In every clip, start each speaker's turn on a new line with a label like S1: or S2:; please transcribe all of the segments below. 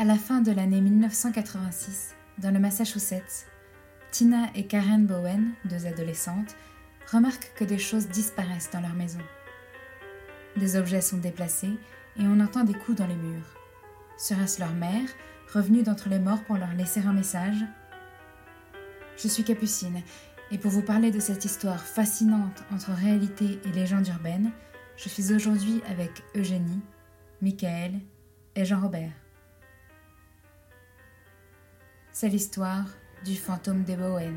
S1: À la fin de l'année 1986, dans le Massachusetts, Tina et Karen Bowen, deux adolescentes, remarquent que des choses disparaissent dans leur maison. Des objets sont déplacés et on entend des coups dans les murs. Serait-ce leur mère, revenue d'entre les morts pour leur laisser un message? Je suis Capucine, et pour vous parler de cette histoire fascinante entre réalité et légende urbaine, je suis aujourd'hui avec Eugénie, Michael et Jean-Robert. C'est l'histoire du fantôme des Bowen.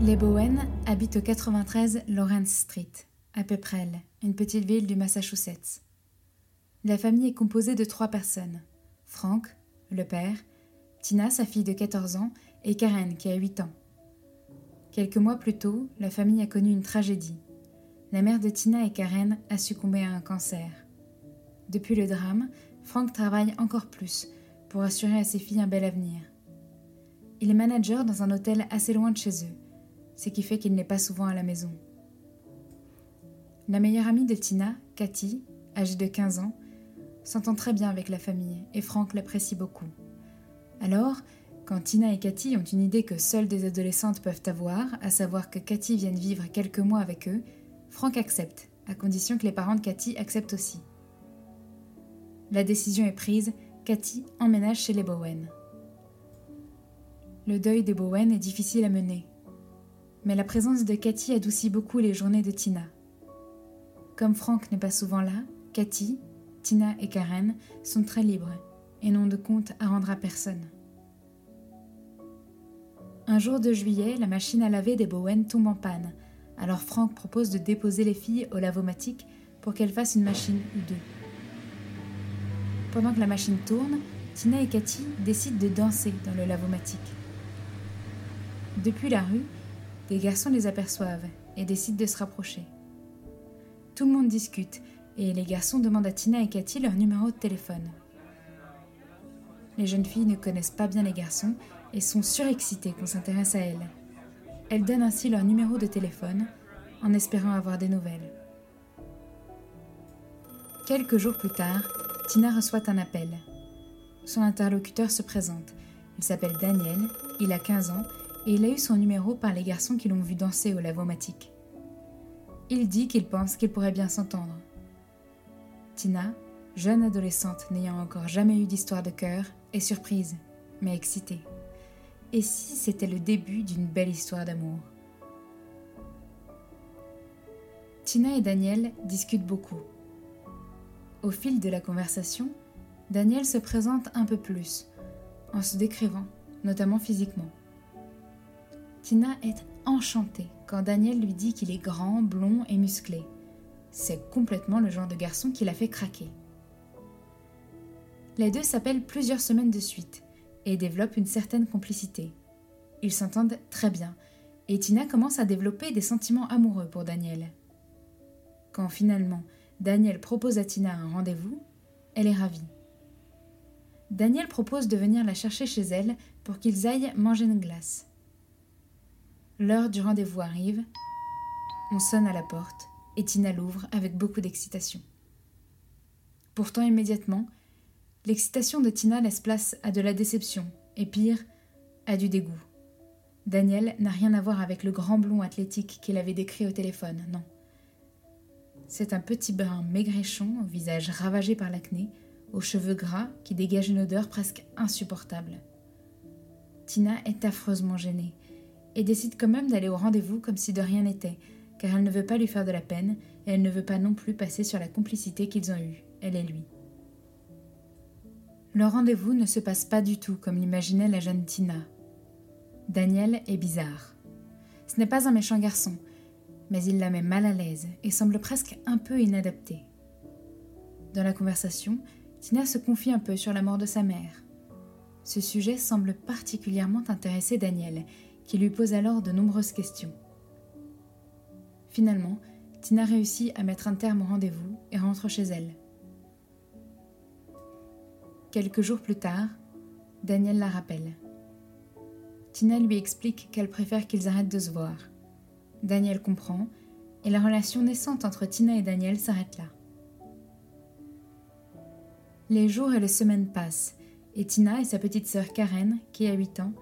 S1: Les Bowen habitent au 93 Lawrence Street, à Pepperell, une petite ville du Massachusetts. La famille est composée de trois personnes Frank, le père, Tina, sa fille de 14 ans, et Karen, qui a 8 ans. Quelques mois plus tôt, la famille a connu une tragédie. La mère de Tina et Karen a succombé à un cancer. Depuis le drame, Frank travaille encore plus pour assurer à ses filles un bel avenir. Il est manager dans un hôtel assez loin de chez eux, ce qui fait qu'il n'est pas souvent à la maison. La meilleure amie de Tina, Cathy, âgée de 15 ans, s'entend très bien avec la famille et Franck l'apprécie beaucoup. Alors, quand Tina et Cathy ont une idée que seules des adolescentes peuvent avoir, à savoir que Cathy vienne vivre quelques mois avec eux, Franck accepte, à condition que les parents de Cathy acceptent aussi. La décision est prise, Cathy emménage chez les Bowen. Le deuil des Bowen est difficile à mener, mais la présence de Cathy adoucit beaucoup les journées de Tina. Comme Franck n'est pas souvent là, Cathy, Tina et Karen sont très libres et n'ont de compte à rendre à personne. Un jour de juillet, la machine à laver des Bowen tombe en panne, alors Franck propose de déposer les filles au lavomatique pour qu'elles fassent une machine ou deux. Pendant que la machine tourne, Tina et Cathy décident de danser dans le lavomatique. Depuis la rue, des garçons les aperçoivent et décident de se rapprocher. Tout le monde discute et les garçons demandent à Tina et Cathy leur numéro de téléphone. Les jeunes filles ne connaissent pas bien les garçons et sont surexcitées qu'on s'intéresse à elles. Elles donnent ainsi leur numéro de téléphone en espérant avoir des nouvelles. Quelques jours plus tard, Tina reçoit un appel. Son interlocuteur se présente. Il s'appelle Daniel, il a 15 ans et il a eu son numéro par les garçons qui l'ont vu danser au lavomatique. Il dit qu'il pense qu'ils pourraient bien s'entendre. Tina, jeune adolescente n'ayant encore jamais eu d'histoire de cœur, est surprise, mais excitée. Et si c'était le début d'une belle histoire d'amour? Tina et Daniel discutent beaucoup. Au fil de la conversation, Daniel se présente un peu plus, en se décrivant, notamment physiquement. Tina est enchantée quand Daniel lui dit qu'il est grand, blond et musclé. C'est complètement le genre de garçon qui l'a fait craquer. Les deux s'appellent plusieurs semaines de suite et développent une certaine complicité. Ils s'entendent très bien et Tina commence à développer des sentiments amoureux pour Daniel. Quand finalement Daniel propose à Tina un rendez-vous, elle est ravie. Daniel propose de venir la chercher chez elle pour qu'ils aillent manger une glace. L'heure du rendez-vous arrive, on sonne à la porte et Tina l'ouvre avec beaucoup d'excitation. Pourtant, immédiatement, l'excitation de Tina laisse place à de la déception, et pire, à du dégoût. Daniel n'a rien à voir avec le grand blond athlétique qu'il avait décrit au téléphone, non. C'est un petit brun maigrichon, au visage ravagé par l'acné, aux cheveux gras qui dégagent une odeur presque insupportable. Tina est affreusement gênée et décide quand même d'aller au rendez-vous comme si de rien n'était, car elle ne veut pas lui faire de la peine, et elle ne veut pas non plus passer sur la complicité qu'ils ont eue, elle et lui. Le rendez-vous ne se passe pas du tout comme l'imaginait la jeune Tina. Daniel est bizarre. Ce n'est pas un méchant garçon, mais il la met mal à l'aise et semble presque un peu inadapté. Dans la conversation, Tina se confie un peu sur la mort de sa mère. Ce sujet semble particulièrement intéresser Daniel, qui lui pose alors de nombreuses questions. Finalement, Tina réussit à mettre un terme au rendez-vous et rentre chez elle. Quelques jours plus tard, Daniel la rappelle. Tina lui explique qu'elle préfère qu'ils arrêtent de se voir. Daniel comprend, et la relation naissante entre Tina et Daniel s'arrête là. Les jours et les semaines passent, et Tina et sa petite sœur Karen, qui a 8 ans,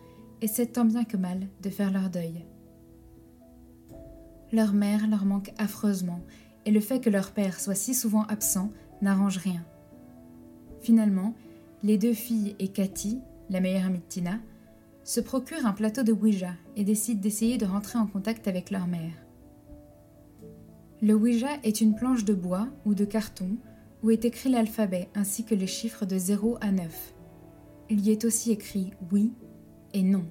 S1: essaient tant bien que mal de faire leur deuil. Leur mère leur manque affreusement, et le fait que leur père soit si souvent absent n'arrange rien. Finalement, les deux filles et Cathy, la meilleure amie de Tina, se procurent un plateau de Ouija et décident d'essayer de rentrer en contact avec leur mère. Le Ouija est une planche de bois ou de carton où est écrit l'alphabet ainsi que les chiffres de 0 à 9. Il y est aussi écrit oui et non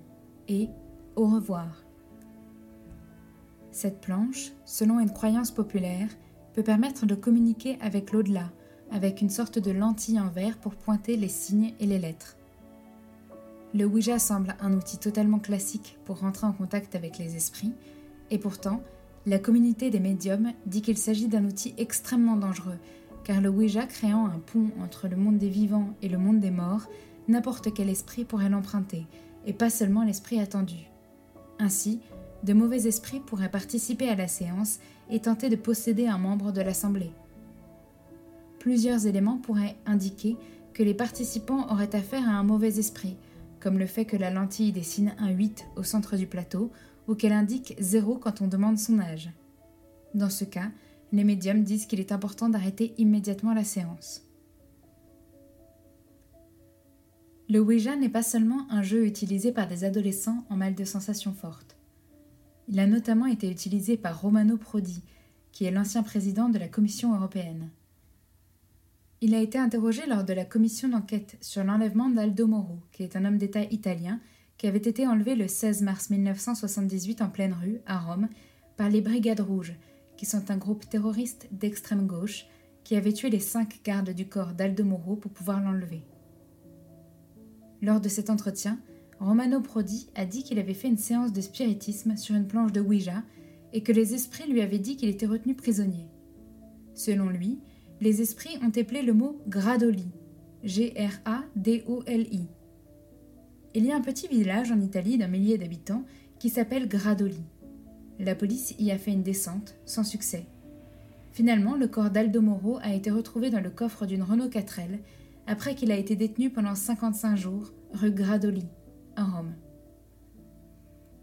S1: et au revoir. Cette planche, selon une croyance populaire, peut permettre de communiquer avec l'au-delà, avec une sorte de lentille en verre pour pointer les signes et les lettres. Le Ouija semble un outil totalement classique pour rentrer en contact avec les esprits, et pourtant, la communauté des médiums dit qu'il s'agit d'un outil extrêmement dangereux, car le Ouija créant un pont entre le monde des vivants et le monde des morts, n'importe quel esprit pourrait l'emprunter, et pas seulement l'esprit attendu. Ainsi, de mauvais esprits pourraient participer à la séance et tenter de posséder un membre de l'Assemblée. Plusieurs éléments pourraient indiquer que les participants auraient affaire à un mauvais esprit, comme le fait que la lentille dessine un 8 au centre du plateau ou qu'elle indique 0 quand on demande son âge. Dans ce cas, les médiums disent qu'il est important d'arrêter immédiatement la séance. Le Ouija n'est pas seulement un jeu utilisé par des adolescents en mal de sensations fortes. Il a notamment été utilisé par Romano Prodi, qui est l'ancien président de la Commission européenne. Il a été interrogé lors de la commission d'enquête sur l'enlèvement d'Aldo Moro, qui est un homme d'État italien qui avait été enlevé le 16 mars 1978 en pleine rue, à Rome, par les Brigades Rouges, qui sont un groupe terroriste d'extrême gauche qui avait tué les cinq gardes du corps d'Aldo Moro pour pouvoir l'enlever. Lors de cet entretien, Romano Prodi a dit qu'il avait fait une séance de spiritisme sur une planche de Ouija et que les esprits lui avaient dit qu'il était retenu prisonnier. Selon lui, les esprits ont éplé le mot Gradoli, G-R-A-D-O-L-I. Il y a un petit village en Italie d'un millier d'habitants qui s'appelle Gradoli. La police y a fait une descente, sans succès. Finalement, le corps d'Aldo Moro a été retrouvé dans le coffre d'une Renault 4L après qu'il a été détenu pendant 55 jours, rue Gradoli à Rome.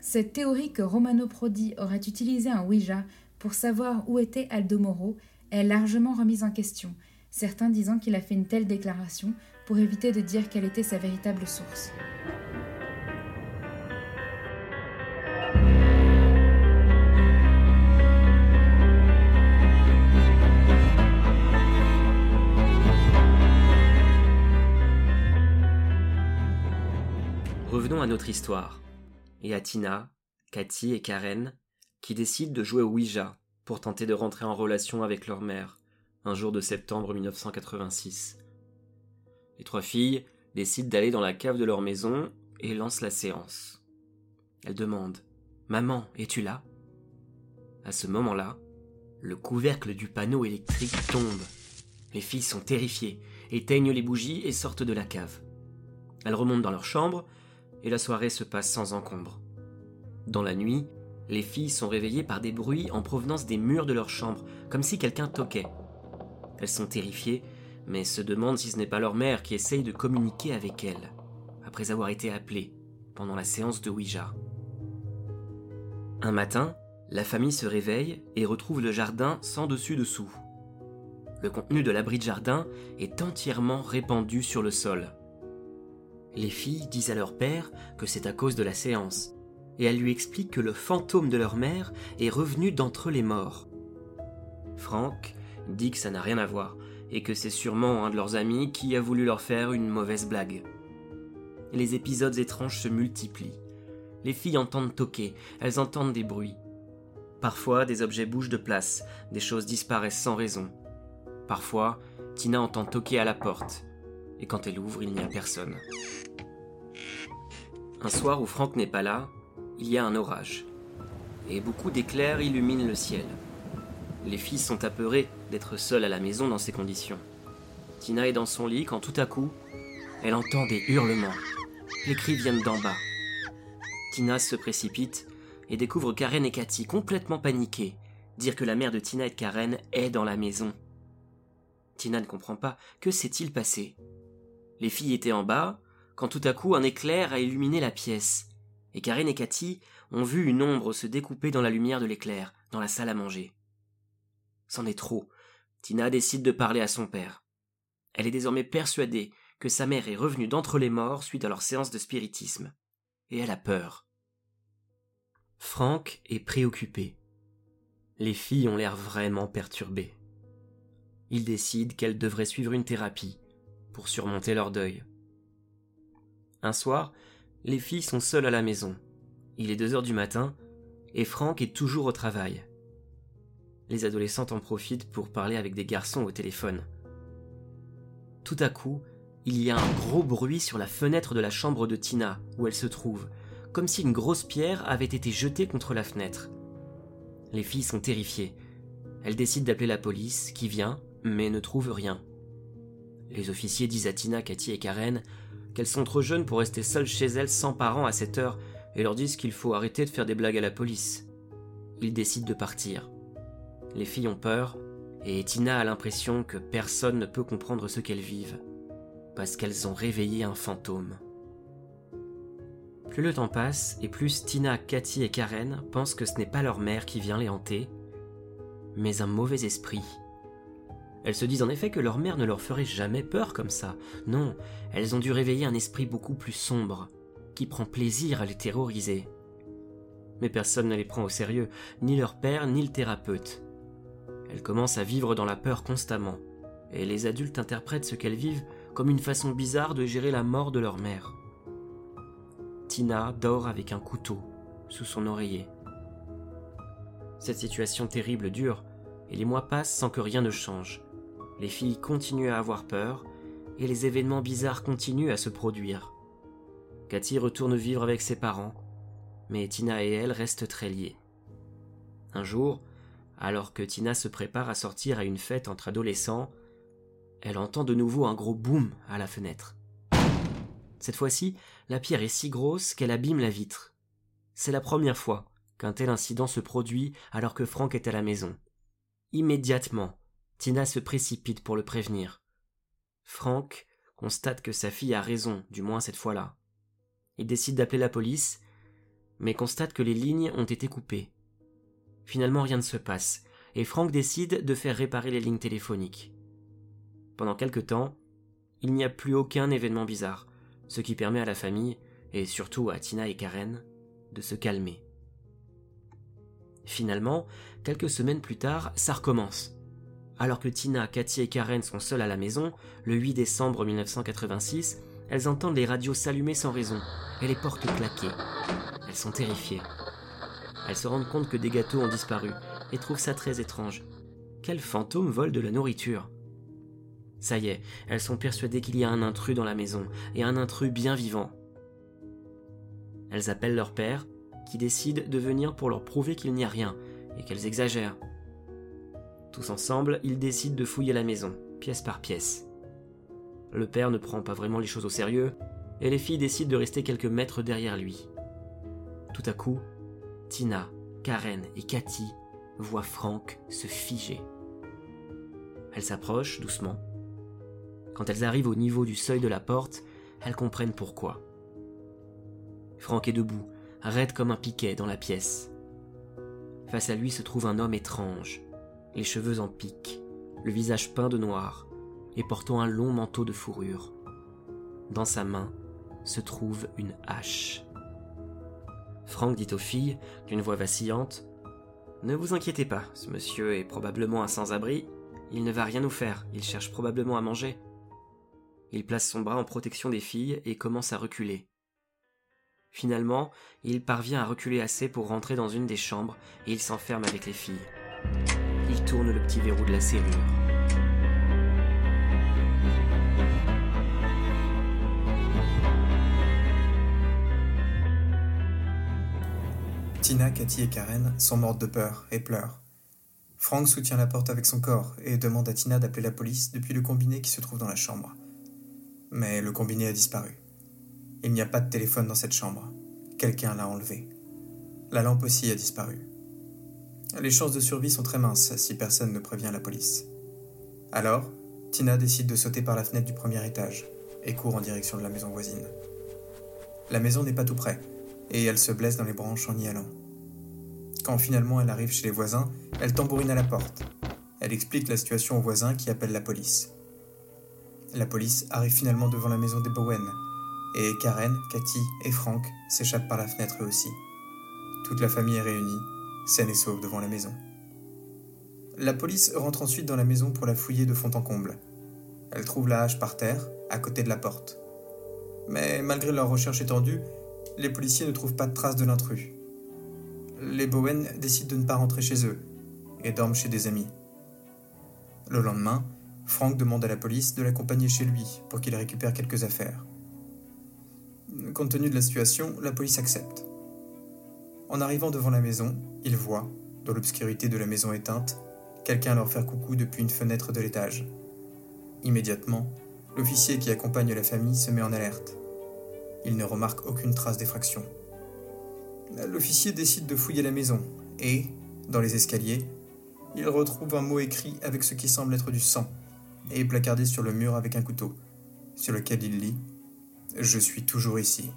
S1: Cette théorie que Romano Prodi aurait utilisé un Ouija pour savoir où était Aldo Moro est largement remise en question, certains disant qu'il a fait une telle déclaration pour éviter de dire quelle était sa véritable source.
S2: Revenons à notre histoire, et à Tina, Cathy et Karen, qui décident de jouer au Ouija pour tenter de rentrer en relation avec leur mère, un jour de septembre 1986. Les trois filles décident d'aller dans la cave de leur maison et lancent la séance. Elles demandent Maman, es-tu là? À ce moment-là, le couvercle du panneau électrique tombe. Les filles sont terrifiées, éteignent les bougies et sortent de la cave. Elles remontent dans leur chambre et la soirée se passe sans encombre. Dans la nuit, les filles sont réveillées par des bruits en provenance des murs de leur chambre, comme si quelqu'un toquait. Elles sont terrifiées, mais se demandent si ce n'est pas leur mère qui essaye de communiquer avec elles, après avoir été appelée pendant la séance de Ouija. Un matin, la famille se réveille et retrouve le jardin sans dessus-dessous. Le contenu de l'abri de jardin est entièrement répandu sur le sol. Les filles disent à leur père que c'est à cause de la séance, et elles lui expliquent que le fantôme de leur mère est revenu d'entre les morts. Franck dit que ça n'a rien à voir, et que c'est sûrement un de leurs amis qui a voulu leur faire une mauvaise blague. Les épisodes étranges se multiplient. Les filles entendent toquer, elles entendent des bruits. Parfois, des objets bougent de place, des choses disparaissent sans raison. Parfois, Tina entend toquer à la porte, et quand elle ouvre, il n'y a personne. Un soir où Franck n'est pas là, il y a un orage, et beaucoup d'éclairs illuminent le ciel. Les filles sont apeurées d'être seules à la maison dans ces conditions. Tina est dans son lit quand tout à coup, elle entend des hurlements. Les cris viennent d'en bas. Tina se précipite et découvre Karen et Cathy complètement paniquées, dire que la mère de Tina et de Karen est dans la maison. Tina ne comprend pas. Que s'est-il passé Les filles étaient en bas, quand tout à coup un éclair a illuminé la pièce, et Karen et Cathy ont vu une ombre se découper dans la lumière de l'éclair, dans la salle à manger. C'en est trop. Tina décide de parler à son père. Elle est désormais persuadée que sa mère est revenue d'entre les morts suite à leur séance de spiritisme. Et elle a peur. Franck est préoccupé. Les filles ont l'air vraiment perturbées. Il décide qu'elles devraient suivre une thérapie pour surmonter leur deuil. Un soir, les filles sont seules à la maison. Il est deux heures du matin et Franck est toujours au travail. Les adolescentes en profitent pour parler avec des garçons au téléphone. Tout à coup, il y a un gros bruit sur la fenêtre de la chambre de Tina, où elle se trouve, comme si une grosse pierre avait été jetée contre la fenêtre. Les filles sont terrifiées. Elles décident d'appeler la police, qui vient, mais ne trouve rien. Les officiers disent à Tina, Cathy et Karen qu'elles sont trop jeunes pour rester seules chez elles sans parents à cette heure et leur disent qu'il faut arrêter de faire des blagues à la police. Ils décident de partir. Les filles ont peur et Tina a l'impression que personne ne peut comprendre ce qu'elles vivent parce qu'elles ont réveillé un fantôme. Plus le temps passe et plus Tina, Cathy et Karen pensent que ce n'est pas leur mère qui vient les hanter, mais un mauvais esprit elles se disent en effet que leur mère ne leur ferait jamais peur comme ça. Non, elles ont dû réveiller un esprit beaucoup plus sombre, qui prend plaisir à les terroriser. Mais personne ne les prend au sérieux, ni leur père, ni le thérapeute. Elles commencent à vivre dans la peur constamment, et les adultes interprètent ce qu'elles vivent comme une façon bizarre de gérer la mort de leur mère. Tina dort avec un couteau sous son oreiller. Cette situation terrible dure, et les mois passent sans que rien ne change. Les filles continuent à avoir peur, et les événements bizarres continuent à se produire. Cathy retourne vivre avec ses parents, mais Tina et elle restent très liées. Un jour, alors que Tina se prépare à sortir à une fête entre adolescents, elle entend de nouveau un gros boum à la fenêtre. Cette fois-ci, la pierre est si grosse qu'elle abîme la vitre. C'est la première fois qu'un tel incident se produit alors que Franck est à la maison. Immédiatement, Tina se précipite pour le prévenir. Frank constate que sa fille a raison, du moins cette fois-là. Il décide d'appeler la police, mais constate que les lignes ont été coupées. Finalement, rien ne se passe, et Frank décide de faire réparer les lignes téléphoniques. Pendant quelque temps, il n'y a plus aucun événement bizarre, ce qui permet à la famille, et surtout à Tina et Karen, de se calmer. Finalement, quelques semaines plus tard, ça recommence. Alors que Tina, Cathy et Karen sont seules à la maison, le 8 décembre 1986, elles entendent les radios s'allumer sans raison et les portes claquer. Elles sont terrifiées. Elles se rendent compte que des gâteaux ont disparu et trouvent ça très étrange. Quel fantôme vole de la nourriture? Ça y est, elles sont persuadées qu'il y a un intrus dans la maison, et un intrus bien vivant. Elles appellent leur père, qui décide de venir pour leur prouver qu'il n'y a rien, et qu'elles exagèrent. Tous ensemble, ils décident de fouiller la maison, pièce par pièce. Le père ne prend pas vraiment les choses au sérieux, et les filles décident de rester quelques mètres derrière lui. Tout à coup, Tina, Karen et Cathy voient Franck se figer. Elles s'approchent doucement. Quand elles arrivent au niveau du seuil de la porte, elles comprennent pourquoi. Franck est debout, raide comme un piquet dans la pièce. Face à lui se trouve un homme étrange, les cheveux en pique, le visage peint de noir, et portant un long manteau de fourrure. Dans sa main se trouve une hache. Franck dit aux filles, d'une voix vacillante Ne vous inquiétez pas, ce monsieur est probablement un sans-abri. Il ne va rien nous faire, il cherche probablement à manger. Il place son bras en protection des filles et commence à reculer. Finalement, il parvient à reculer assez pour rentrer dans une des chambres et il s'enferme avec les filles il tourne le petit verrou de la serrure.
S3: Tina, Cathy et Karen sont mortes de peur et pleurent.
S4: Frank soutient la porte avec son corps et demande à Tina d'appeler la police depuis le combiné qui se trouve dans la chambre. Mais le combiné a disparu. Il n'y a pas de téléphone dans cette chambre. Quelqu'un l'a enlevé. La lampe aussi a disparu. Les chances de survie sont très minces si personne ne prévient la police. Alors, Tina décide de sauter par la fenêtre du premier étage et court en direction de la maison voisine. La maison n'est pas tout près, et elle se blesse dans les branches en y allant. Quand finalement elle arrive chez les voisins, elle tambourine à la porte. Elle explique la situation aux voisins qui appellent la police. La police arrive finalement devant la maison des Bowen, et Karen, Cathy et Frank s'échappent par la fenêtre eux aussi. Toute la famille est réunie, saine et sauve devant la maison. La police rentre ensuite dans la maison pour la fouiller de fond en comble. Elle trouve la hache par terre, à côté de la porte. Mais malgré leur recherche étendue, les policiers ne trouvent pas de traces de l'intrus les Bowen décident de ne pas rentrer chez eux et dorment chez des amis. Le lendemain, Frank demande à la police de l'accompagner chez lui pour qu'il récupère quelques affaires. Compte tenu de la situation, la police accepte. En arrivant devant la maison, ils voient, dans l'obscurité de la maison éteinte, quelqu'un leur faire coucou depuis une fenêtre de l'étage. Immédiatement, l'officier qui accompagne la famille se met en alerte. Il ne remarque aucune trace d'effraction l'officier décide de fouiller la maison et, dans les escaliers, il retrouve un mot écrit avec ce qui semble être du sang et placardé sur le mur avec un couteau, sur lequel il lit Je suis toujours ici.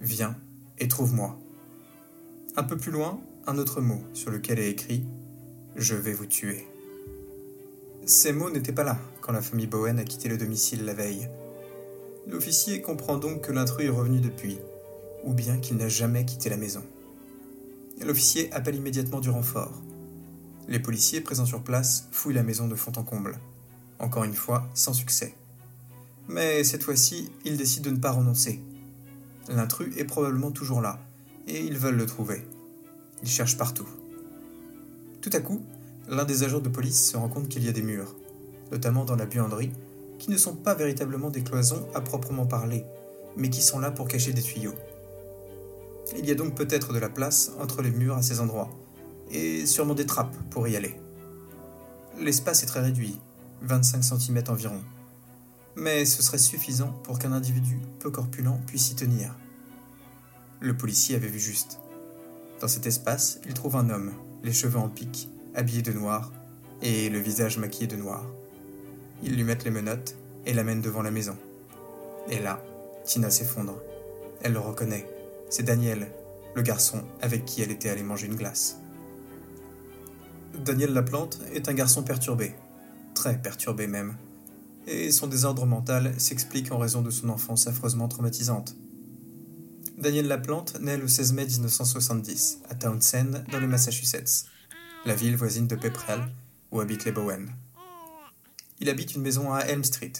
S4: Viens et trouve-moi. Un peu plus loin, un autre mot sur lequel est écrit Je vais vous tuer. Ces mots n'étaient pas là quand la famille Bowen a quitté le domicile la veille. L'officier comprend donc que l'intrus est revenu depuis ou bien qu'il n'a jamais quitté la maison. L'officier appelle immédiatement du renfort. Les policiers présents sur place fouillent la maison de fond en comble. Encore une fois, sans succès. Mais cette fois-ci, ils décident de ne pas renoncer. L'intrus est probablement toujours là, et ils veulent le trouver. Ils cherchent partout. Tout à coup, l'un des agents de police se rend compte qu'il y a des murs, notamment dans la buanderie, qui ne sont pas véritablement des cloisons à proprement parler, mais qui sont là pour cacher des tuyaux. Il y a donc peut-être de la place entre les murs à ces endroits, et sûrement des trappes pour y aller. L'espace est très réduit, 25 cm environ, mais ce serait suffisant pour qu'un individu peu corpulent puisse y tenir. Le policier avait vu juste. Dans cet espace, il trouve un homme, les cheveux en pique, habillé de noir, et le visage maquillé de noir. Ils lui mettent les menottes et l'amènent devant la maison. Et là, Tina s'effondre. Elle le reconnaît c'est Daniel, le garçon avec qui elle était allée manger une glace. Daniel Laplante est un garçon perturbé, très perturbé même, et son désordre mental s'explique en raison de son enfance affreusement traumatisante. Daniel Laplante naît le 16 mai 1970 à Townsend, dans le Massachusetts, la ville voisine de Pepperell, où habitent les Bowen. Il habite une maison à Elm Street.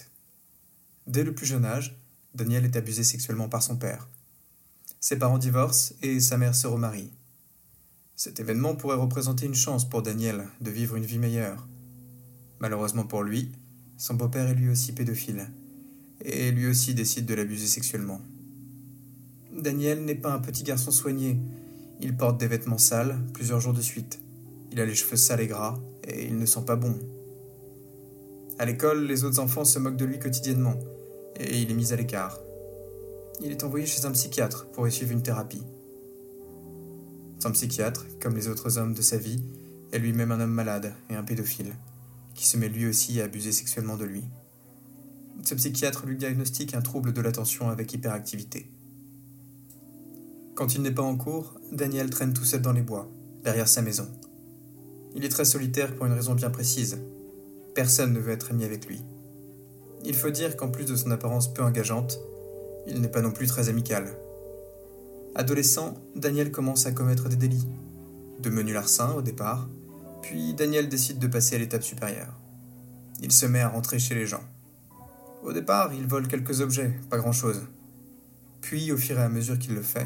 S4: Dès le plus jeune âge, Daniel est abusé sexuellement par son père. Ses parents divorcent et sa mère se remarie. Cet événement pourrait représenter une chance pour Daniel de vivre une vie meilleure. Malheureusement pour lui, son beau-père est lui aussi pédophile, et lui aussi décide de l'abuser sexuellement. Daniel n'est pas un petit garçon soigné, il porte des vêtements sales plusieurs jours de suite. Il a les cheveux sales et gras, et il ne sent pas bon. À l'école, les autres enfants se moquent de lui quotidiennement, et il est mis à l'écart il est envoyé chez un psychiatre pour y suivre une thérapie. Son psychiatre, comme les autres hommes de sa vie, est lui-même un homme malade et un pédophile, qui se met lui aussi à abuser sexuellement de lui. Ce psychiatre lui diagnostique un trouble de l'attention avec hyperactivité. Quand il n'est pas en cours, Daniel traîne tout seul dans les bois, derrière sa maison. Il est très solitaire pour une raison bien précise. Personne ne veut être ami avec lui. Il faut dire qu'en plus de son apparence peu engageante, il n'est pas non plus très amical. Adolescent, Daniel commence à commettre des délits. De menus larcins au départ, puis Daniel décide de passer à l'étape supérieure. Il se met à rentrer chez les gens. Au départ, il vole quelques objets, pas grand-chose. Puis, au fur et à mesure qu'il le fait,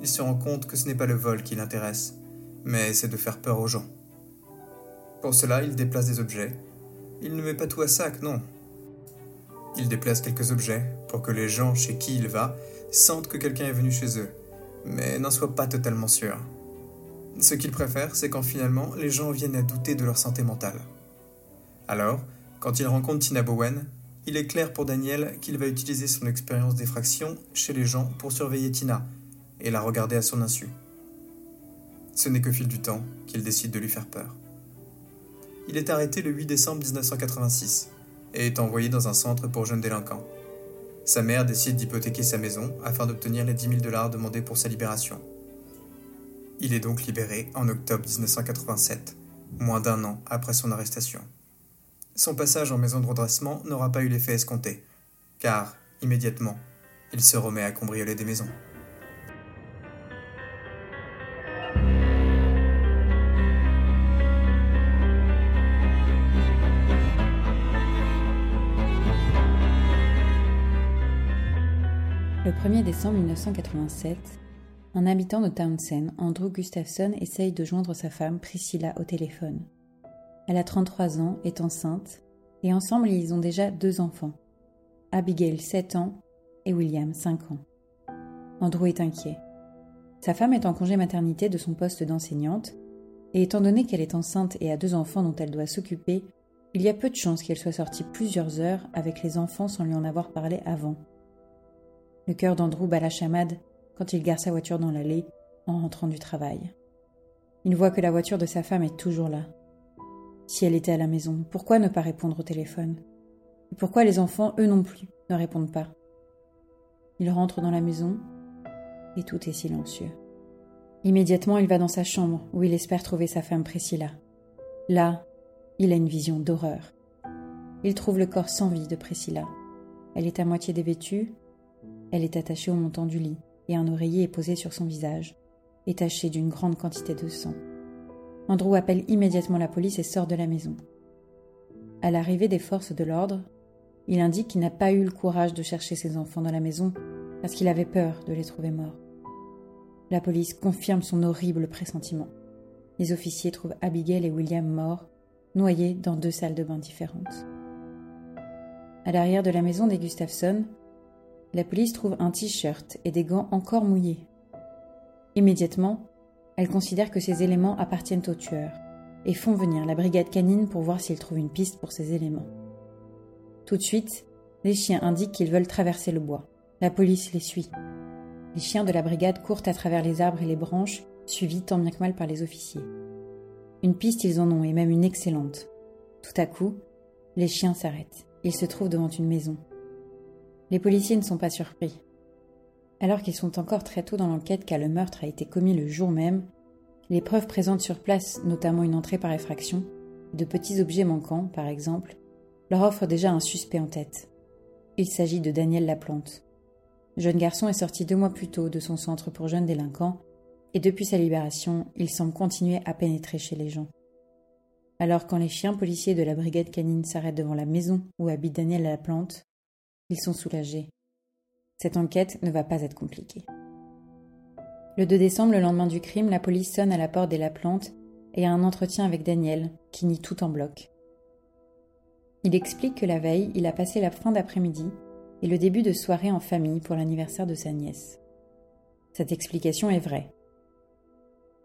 S4: il se rend compte que ce n'est pas le vol qui l'intéresse, mais c'est de faire peur aux gens. Pour cela, il déplace des objets. Il ne met pas tout à sac, non, il déplace quelques objets pour que les gens chez qui il va sentent que quelqu'un est venu chez eux, mais n'en soient pas totalement sûrs.
S3: Ce qu'il préfère, c'est quand finalement les gens viennent à douter de leur santé mentale. Alors, quand il rencontre Tina Bowen, il est clair pour Daniel qu'il va utiliser son expérience d'effraction chez les gens pour surveiller Tina et la regarder à son insu. Ce n'est qu'au fil du temps qu'il décide de lui faire peur. Il est arrêté le 8 décembre 1986 et est envoyé dans un centre pour jeunes délinquants. Sa mère décide d'hypothéquer sa maison afin d'obtenir les 10 000 dollars demandés pour sa libération. Il est donc libéré en octobre 1987, moins d'un an après son arrestation. Son passage en maison de redressement n'aura pas eu l'effet escompté, car, immédiatement, il se remet à cambrioler des maisons.
S5: 1er décembre 1987, un habitant de Townsend, Andrew Gustafson, essaye de joindre sa femme Priscilla au téléphone. Elle a 33 ans, est enceinte, et ensemble ils ont déjà deux enfants. Abigail 7 ans et William 5 ans. Andrew est inquiet. Sa femme est en congé maternité de son poste d'enseignante, et étant donné qu'elle est enceinte et a deux enfants dont elle doit s'occuper, il y a peu de chances qu'elle soit sortie plusieurs heures avec les enfants sans lui en avoir parlé avant. Le cœur d'Andrew bat la chamade quand il gare sa voiture dans l'allée en rentrant du travail. Il voit que la voiture de sa femme est toujours là. Si elle était à la maison, pourquoi ne pas répondre au téléphone? Pourquoi les enfants, eux non plus, ne répondent pas? Il rentre dans la maison et tout est silencieux. Immédiatement, il va dans sa chambre où il espère trouver sa femme Priscilla. Là, il a une vision d'horreur. Il trouve le corps sans vie de Priscilla. Elle est à moitié dévêtue, elle est attachée au montant du lit et un oreiller est posé sur son visage, et taché d'une grande quantité de sang. Andrew appelle immédiatement la police et sort de la maison. À l'arrivée des forces de l'ordre, il indique qu'il n'a pas eu le courage de chercher ses enfants dans la maison parce qu'il avait peur de les trouver morts. La police confirme son horrible pressentiment. Les officiers trouvent Abigail et William morts, noyés dans deux salles de bain différentes. À l'arrière de la maison des Gustafson, la police trouve un t-shirt et des gants encore mouillés. Immédiatement, elle considère que ces éléments appartiennent au tueur et font venir la brigade canine pour voir s'ils trouvent une piste pour ces éléments. Tout de suite, les chiens indiquent qu'ils veulent traverser le bois. La police les suit. Les chiens de la brigade courent à travers les arbres et les branches, suivis tant bien que mal par les officiers. Une piste ils en ont, et même une excellente. Tout à coup, les chiens s'arrêtent. Ils se trouvent devant une maison. Les policiers ne sont pas surpris. Alors qu'ils sont encore très tôt dans l'enquête car le meurtre a été commis le jour même, les preuves présentes sur place, notamment une entrée par effraction, de petits objets manquants, par exemple, leur offrent déjà un suspect en tête. Il s'agit de Daniel Laplante. Le jeune garçon est sorti deux mois plus tôt de son centre pour jeunes délinquants, et depuis sa libération, il semble continuer à pénétrer chez les gens. Alors quand les chiens policiers de la brigade canine s'arrêtent devant la maison où habite Daniel Laplante, ils sont soulagés. Cette enquête ne va pas être compliquée. Le 2 décembre, le lendemain du crime, la police sonne à la porte des Laplantes et a un entretien avec Daniel, qui nie tout en bloc. Il explique que la veille, il a passé la fin d'après-midi et le début de soirée en famille pour l'anniversaire de sa nièce. Cette explication est vraie.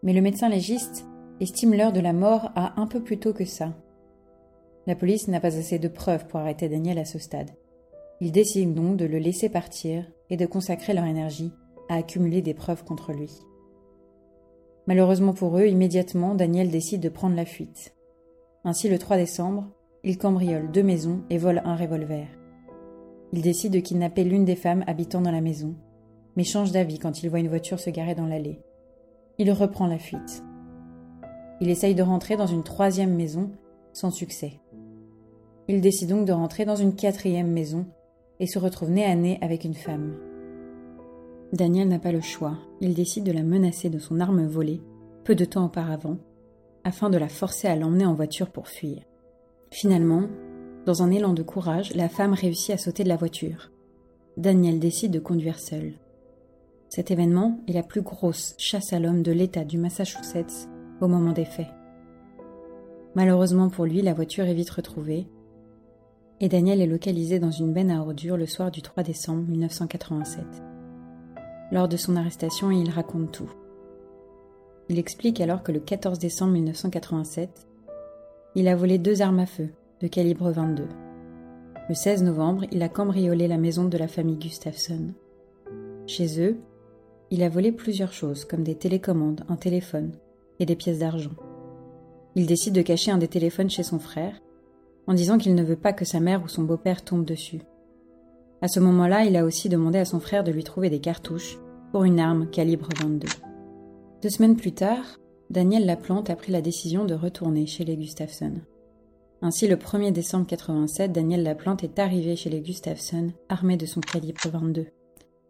S5: Mais le médecin légiste estime l'heure de la mort à un peu plus tôt que ça. La police n'a pas assez de preuves pour arrêter Daniel à ce stade. Ils décident donc de le laisser partir et de consacrer leur énergie à accumuler des preuves contre lui. Malheureusement pour eux, immédiatement, Daniel décide de prendre la fuite. Ainsi, le 3 décembre, il cambriole deux maisons et vole un revolver. Il décide de kidnapper l'une des femmes habitant dans la maison, mais change d'avis quand il voit une voiture se garer dans l'allée. Il reprend la fuite. Il essaye de rentrer dans une troisième maison, sans succès. Il décide donc de rentrer dans une quatrième maison et se retrouve nez à nez avec une femme. Daniel n'a pas le choix, il décide de la menacer de son arme volée, peu de temps auparavant, afin de la forcer à l'emmener en voiture pour fuir. Finalement, dans un élan de courage, la femme réussit à sauter de la voiture. Daniel décide de conduire seul. Cet événement est la plus grosse chasse à l'homme de l'État du Massachusetts au moment des faits. Malheureusement pour lui, la voiture est vite retrouvée et Daniel est localisé dans une benne à ordures le soir du 3 décembre 1987. Lors de son arrestation, il raconte tout.
S6: Il explique alors que le 14 décembre 1987, il a volé deux armes à feu de calibre 22. Le 16 novembre, il a cambriolé la maison de la famille Gustafsson. Chez eux, il a volé plusieurs choses comme des télécommandes, un téléphone et des pièces d'argent. Il décide de cacher un des téléphones chez son frère en disant qu'il ne veut pas que sa mère ou son beau-père tombent dessus. À ce moment-là, il a aussi demandé à son frère de lui trouver des cartouches pour une arme calibre 22. Deux semaines plus tard, Daniel Laplante a pris la décision de retourner chez les Gustafsson. Ainsi, le 1er décembre 87, Daniel Laplante est arrivé chez les Gustafsson armé de son calibre 22.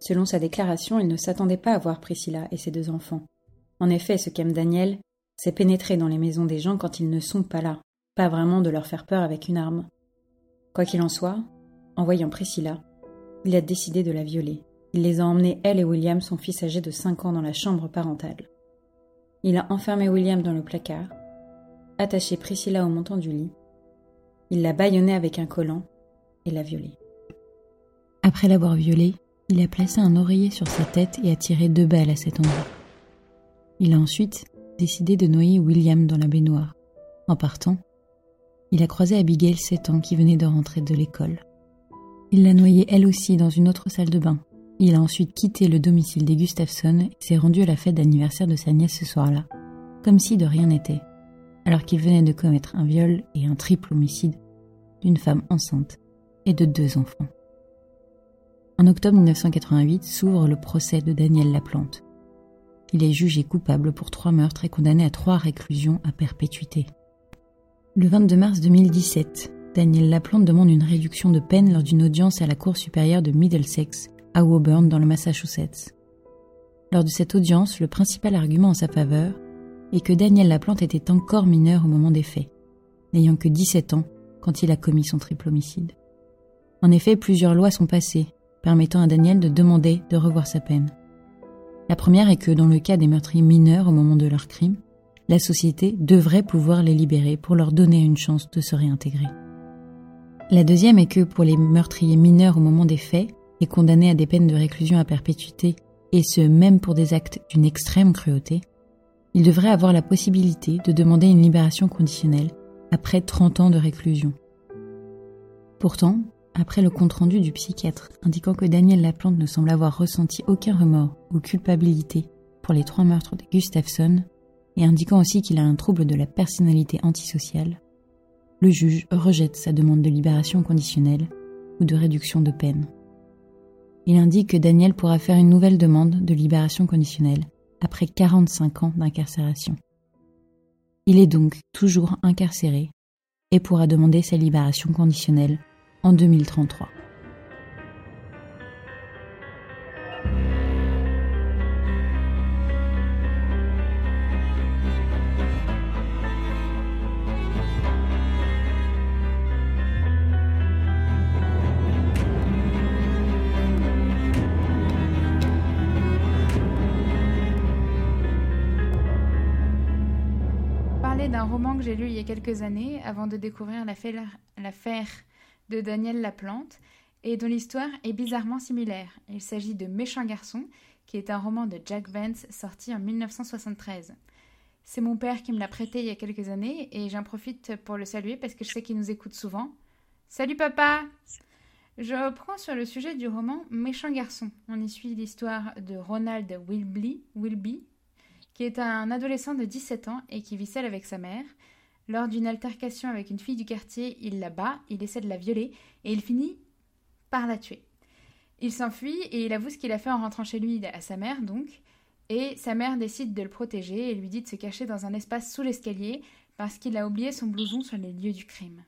S6: Selon sa déclaration, il ne s'attendait pas à voir Priscilla et ses deux enfants. En effet, ce qu'aime Daniel, c'est pénétrer dans les maisons des gens quand ils ne sont pas là, pas vraiment de leur faire peur avec une arme. Quoi qu'il en soit, en voyant Priscilla, il a décidé de la violer. Il les a emmenés, elle et William, son fils âgé de 5 ans, dans la chambre parentale. Il a enfermé William dans le placard, attaché Priscilla au montant du lit, il l'a bâillonnée avec un collant et l'a violée.
S5: Après l'avoir violée, il a placé un oreiller sur sa tête et a tiré deux balles à cet endroit. Il a ensuite décidé de noyer William dans la baignoire. En partant, il a croisé Abigail 7 ans qui venait de rentrer de l'école. Il l'a noyée elle aussi dans une autre salle de bain. Il a ensuite quitté le domicile des Gustafsson et s'est rendu à la fête d'anniversaire de sa nièce ce soir-là, comme si de rien n'était, alors qu'il venait de commettre un viol et un triple homicide d'une femme enceinte et de deux enfants. En octobre 1988 s'ouvre le procès de Daniel Laplante. Il est jugé coupable pour trois meurtres et condamné à trois réclusions à perpétuité. Le 22 mars 2017, Daniel Laplante demande une réduction de peine lors d'une audience à la Cour supérieure de Middlesex, à Woburn, dans le Massachusetts. Lors de cette audience, le principal argument en sa faveur est que Daniel Laplante était encore mineur au moment des faits, n'ayant que 17 ans quand il a commis son triple homicide. En effet, plusieurs lois sont passées, permettant à Daniel de demander de revoir sa peine. La première est que dans le cas des meurtriers mineurs au moment de leur crime, la société devrait pouvoir les libérer pour leur donner une chance de se réintégrer. La deuxième est que pour les meurtriers mineurs au moment des faits et condamnés à des peines de réclusion à perpétuité, et ce même pour des actes d'une extrême cruauté, ils devraient avoir la possibilité de demander une libération conditionnelle après 30 ans de réclusion. Pourtant, après le compte-rendu du psychiatre indiquant que Daniel Laplante ne semble avoir ressenti aucun remords ou culpabilité pour les trois meurtres de Gustafsson, et indiquant aussi qu'il a un trouble de la personnalité antisociale, le juge rejette sa demande de libération conditionnelle ou de réduction de peine. Il indique que Daniel pourra faire une nouvelle demande de libération conditionnelle après 45 ans d'incarcération. Il est donc toujours incarcéré et pourra demander sa libération conditionnelle en 2033.
S1: D'un roman que j'ai lu il y a quelques années avant de découvrir l'affaire de Daniel Laplante et dont l'histoire est bizarrement similaire. Il s'agit de Méchant garçon, qui est un roman de Jack Vance sorti en 1973. C'est mon père qui me l'a prêté il y a quelques années et j'en profite pour le saluer parce que je sais qu'il nous écoute souvent. Salut papa Je reprends sur le sujet du roman Méchant garçon. On y suit l'histoire de Ronald Wilby, Wilby est un adolescent de 17 ans et qui vit seul avec sa mère. Lors d'une altercation avec une fille du quartier, il la bat, il essaie de la violer et il finit par la tuer. Il s'enfuit et il avoue ce qu'il a fait en rentrant chez lui à sa mère donc, et sa mère décide de le protéger et lui dit de se cacher dans un espace sous l'escalier parce qu'il a oublié son blouson sur les lieux du crime.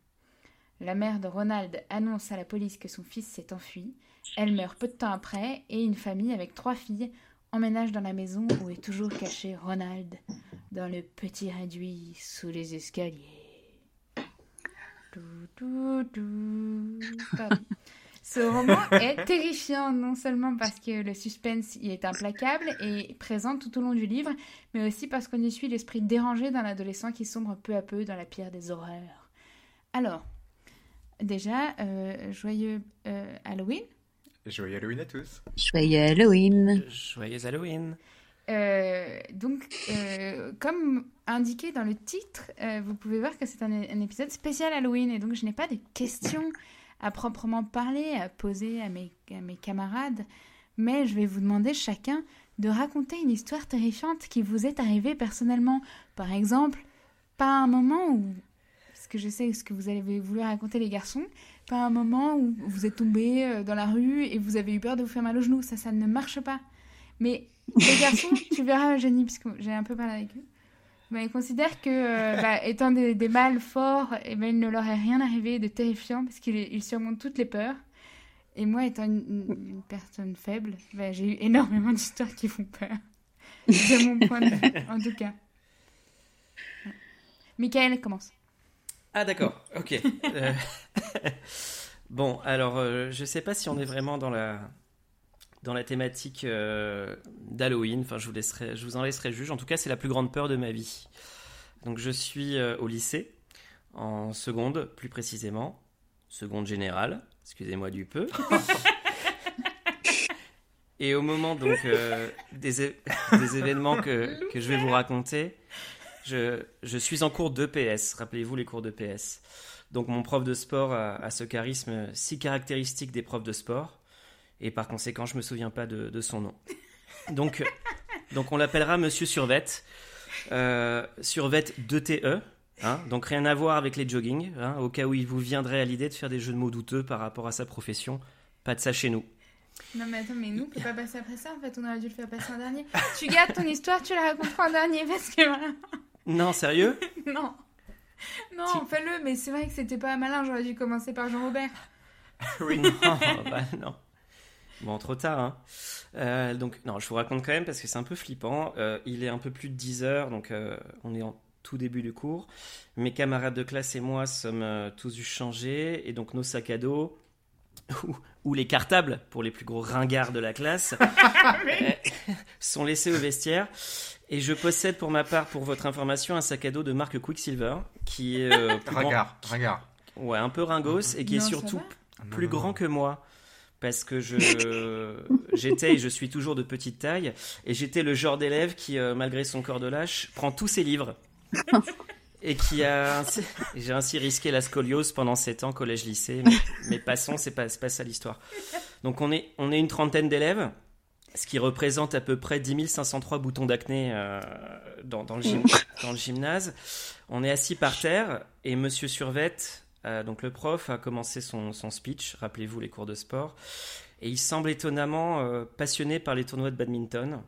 S1: La mère de Ronald annonce à la police que son fils s'est enfui. Elle meurt peu de temps après et une famille avec trois filles emménage dans la maison où est toujours caché Ronald, dans le petit réduit sous les escaliers. Ce roman est terrifiant, non seulement parce que le suspense y est implacable et présent tout au long du livre, mais aussi parce qu'on y suit l'esprit dérangé d'un adolescent qui sombre peu à peu dans la pire des horreurs. Alors, déjà, euh, joyeux euh, Halloween
S4: Joyeux Halloween à tous.
S5: Joyeux Halloween.
S2: Joyeux Halloween.
S1: Euh, donc, euh, comme indiqué dans le titre, euh, vous pouvez voir que c'est un, un épisode spécial Halloween et donc je n'ai pas de questions à proprement parler à poser à mes, à mes camarades, mais je vais vous demander chacun de raconter une histoire terrifiante qui vous est arrivée personnellement. Par exemple, pas un moment où, parce que je sais ce que vous avez voulu raconter les garçons, pas un moment où vous êtes tombé euh, dans la rue et vous avez eu peur de vous faire mal au genou. Ça, ça ne marche pas. Mais les garçons, tu verras, Jenny, puisque j'ai un peu parlé avec eux. Bah, ils considèrent que, euh, bah, étant des, des mâles forts, eh ben, il ne leur est rien arrivé de terrifiant parce qu'ils ils surmontent toutes les peurs. Et moi, étant une, une- personne faible, bah, j'ai eu énormément d'histoires qui font peur. De mon point de vue, en tout cas. Michael, commence.
S2: Ah d'accord, ok. Euh, bon, alors euh, je sais pas si on est vraiment dans la dans la thématique euh, d'Halloween. Enfin, je vous laisserai, je vous en laisserai juge. En tout cas, c'est la plus grande peur de ma vie. Donc, je suis euh, au lycée en seconde, plus précisément, seconde générale. Excusez-moi du peu. Et au moment donc des, des événements que, que je vais vous raconter, je, suis en cours d'EPS. Rappelez-vous les cours d'EPS. Donc mon prof de sport a, ce charisme si caractéristique des profs de sport. Et par conséquent, je me souviens pas de, son nom. Donc, euh, donc on l'appellera Monsieur Survet. Euh, Survet 2TE. Hein, donc rien à voir avec les jogging. hein, au cas où il vous viendrait à l'idée de faire des jeux de mots douteux par rapport à sa profession. Pas de ça chez nous.
S1: Non mais attends, mais nous, on peut pas passer après ça en fait, on aurait dû le faire passer en dernier. Tu gardes ton histoire, tu la raconteras en dernier parce que voilà.
S2: Non, sérieux?
S1: Non. Non, fais-le, mais c'est vrai que c'était pas malin, j'aurais dû commencer par Jean-Robert.
S3: Oui.
S2: Non, bah non. Bon, trop tard, hein. Euh, donc, non, je vous raconte quand même parce que c'est un peu flippant. Euh, il est un peu plus de 10 heures, donc euh, on est en tout début du cours. Mes camarades de classe et moi sommes euh, tous dû changer, et donc nos sacs à dos, ou, ou les cartables pour les plus gros ringards de la classe, euh, sont laissés au vestiaire. Et je possède pour ma part, pour votre information, un sac à dos de marque Quicksilver, qui est euh, plus grand- ouais, un peu ringos, et qui
S1: Non,
S2: est surtout
S1: va.
S2: Plus grand que moi. Parce que je j'étais et je suis toujours de petite taille et j'étais le genre d'élève qui euh, malgré son corps de lâche prend tous ses livres. Et qui a j'ai ainsi risqué la scoliose pendant 7 ans collège lycée. Mais, mais passons c'est pas pas ça l'histoire. Donc on est on est une trentaine d'élèves ce qui représente à peu près 10 503 boutons d'acné euh, dans, dans, le gym- dans le gymnase. On est assis par terre et Monsieur Survet, euh, donc le prof, a commencé son, son speech. Rappelez-vous les cours de sport. Et il semble étonnamment euh, passionné par les tournois de badminton.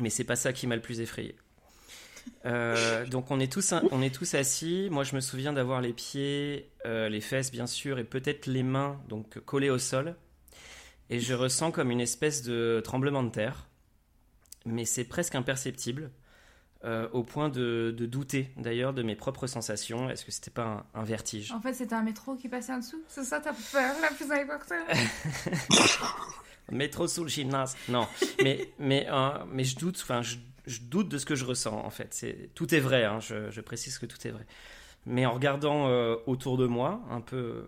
S2: Mais c'est pas ça qui m'a le plus effrayé. Donc on est, tous, on est tous assis. Moi je me souviens d'avoir les pieds, les fesses bien sûr, et peut-être les mains donc collées au sol. Et je ressens comme une espèce de tremblement de terre. Mais c'est presque imperceptible. euh, au point de, de douter d'ailleurs de mes propres sensations. Est-ce que c'était pas un, un vertige?
S1: En fait, c'était un métro qui passait en dessous. C'est ça ta peur la plus importante.
S2: Métro sous le gymnase. Non, mais, mais, euh, mais je doute, enfin, je, je doute de ce que je ressens, en fait. C'est, tout est vrai, hein, je, je précise que tout est vrai. Mais en regardant euh, autour de moi, un peu,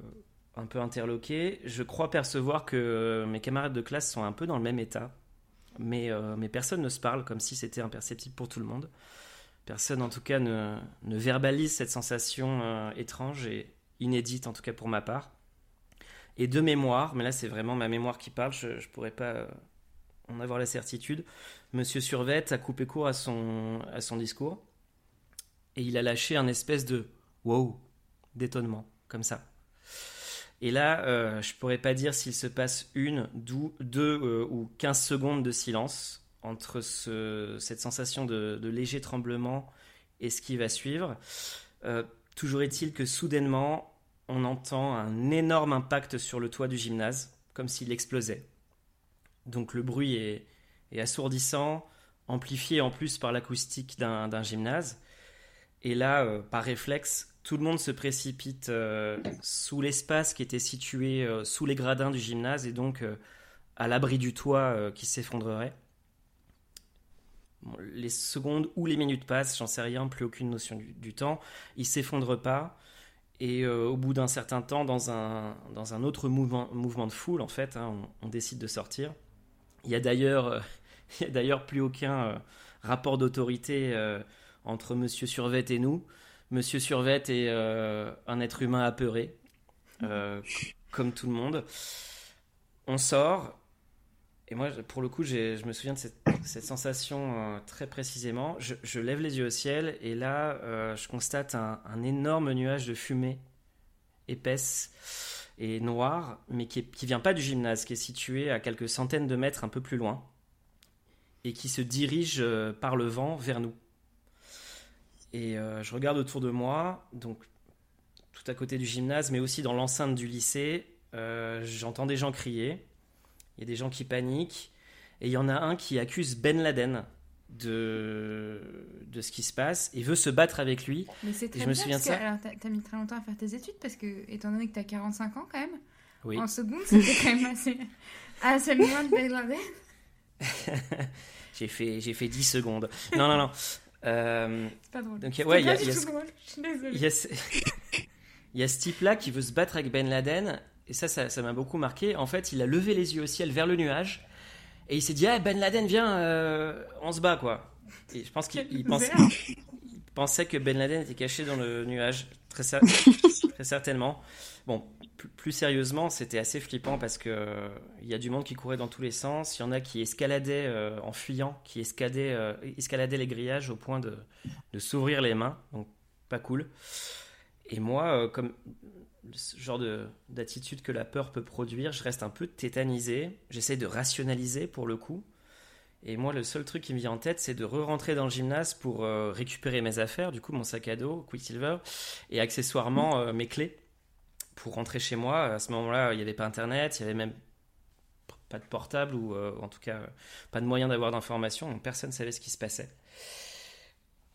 S2: un peu interloqué, je crois percevoir que euh, mes camarades de classe sont un peu dans le même état. Mais, euh, mais personne ne se parle comme si c'était imperceptible pour tout le monde. Personne, en tout cas, ne, verbalise cette sensation euh, étrange et inédite, en tout cas pour ma part. Et de mémoire, mais là c'est vraiment ma mémoire qui parle, je ne pourrais pas en avoir la certitude. Monsieur Survet a coupé court à son, à son discours et il a lâché un espèce de wow d'étonnement, comme ça. Et là, euh, je pourrais pas dire s'il se passe une, deux euh, ou 15 secondes de silence entre ce- cette sensation de, léger tremblement et ce qui va suivre. Euh, toujours est-il que soudainement, on entend un énorme impact sur le toit du gymnase, comme s'il explosait. Donc le bruit est, assourdissant, amplifié en plus par l'acoustique d'un d'un gymnase. Et là, euh, par réflexe, tout le monde se précipite euh, sous l'espace qui était situé euh, sous les gradins du gymnase et donc euh, à l'abri du toit qui s'effondrerait. Les secondes ou les minutes passent, j'en sais rien, plus aucune notion du, temps. Il s'effondre pas. Et au bout d'un certain temps, dans un, dans un autre mouvement, de foule, en fait, hein, on, décide de sortir. Il n'y a d'ailleurs plus aucun rapport d'autorité entre Monsieur Survette et nous. Monsieur Survette est un être humain apeuré, comme tout le monde. On sort, et moi, pour le coup, je me souviens de cette, sensation très précisément. Je, lève les yeux au ciel et là, je constate un, énorme nuage de fumée épaisse et noire, mais qui, vient pas du gymnase, qui est situé à quelques centaines de mètres un peu plus loin, et qui se dirige euh, par le vent vers nous. Et euh, je regarde autour de moi, donc tout à côté du gymnase, mais aussi dans l'enceinte du lycée, euh, j'entends des gens crier, il y a des gens qui paniquent, et il y en a un qui accuse Ben Laden de, de ce qui se passe et veut se battre avec lui.
S1: Mais c'est très je me souviens de ça. Alors, t'as mis très longtemps à faire tes études parce que, étant donné que t'as 45 ans quand même, oui. en seconde, c'était quand même assez, assez loin de Ben
S2: j'ai fait, j'ai fait 10 secondes. Non, non, non.
S1: Euh, pas drôle.
S2: Donc, ouais, il y a, y a, il y a, il y a ce type-là qui veut se battre avec Ben Laden et ça, ça m'a beaucoup marqué. En fait, il a levé les yeux au ciel vers le nuage et il s'est dit, ah, Ben Laden, viens, euh, on se bat, quoi. Et je pense qu'il pensait, pensait que Ben Laden était caché dans le nuage, très, très certainement. Bon, plus sérieusement, c'était assez flippant parce que euh, il y a du monde qui courait dans tous les sens. Il y en a qui escaladaient euh, en fuyant, qui escaladaient, escaladaient, les grillages au point de, de s'ouvrir les mains. Donc, pas cool. Et moi, comme ce genre d'attitude que la peur peut produire, je reste un peu tétanisé. J'essaie de rationaliser pour le coup. Et moi, le seul truc qui me vient en tête, c'est de re-rentrer dans le gymnase pour euh, récupérer mes affaires, du coup mon sac à dos, Quicksilver, et accessoirement euh, mes clés pour rentrer chez moi. À ce moment-là, il n'y avait pas Internet, il n'y avait même pas de portable, ou euh, en tout cas pas de moyen d'avoir d'informations, donc personne ne savait ce qui se passait.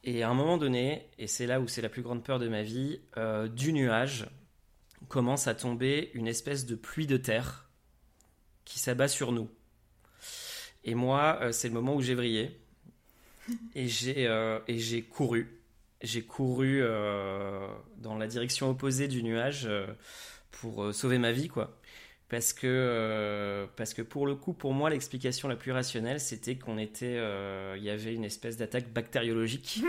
S2: Et à un moment donné, et c'est là où c'est la plus grande peur de ma vie, du nuage, commence à tomber une espèce de pluie de terre qui s'abat sur nous. Et moi, euh, c'est le moment où j'ai vrillé. Euh, et j'ai couru. J'ai couru euh, dans la direction opposée du nuage pour sauver ma vie, quoi. Parce que, parce que pour le coup, pour moi, l'explication la plus rationnelle, c'était qu'on était, il y avait une espèce d'attaque bactériologique.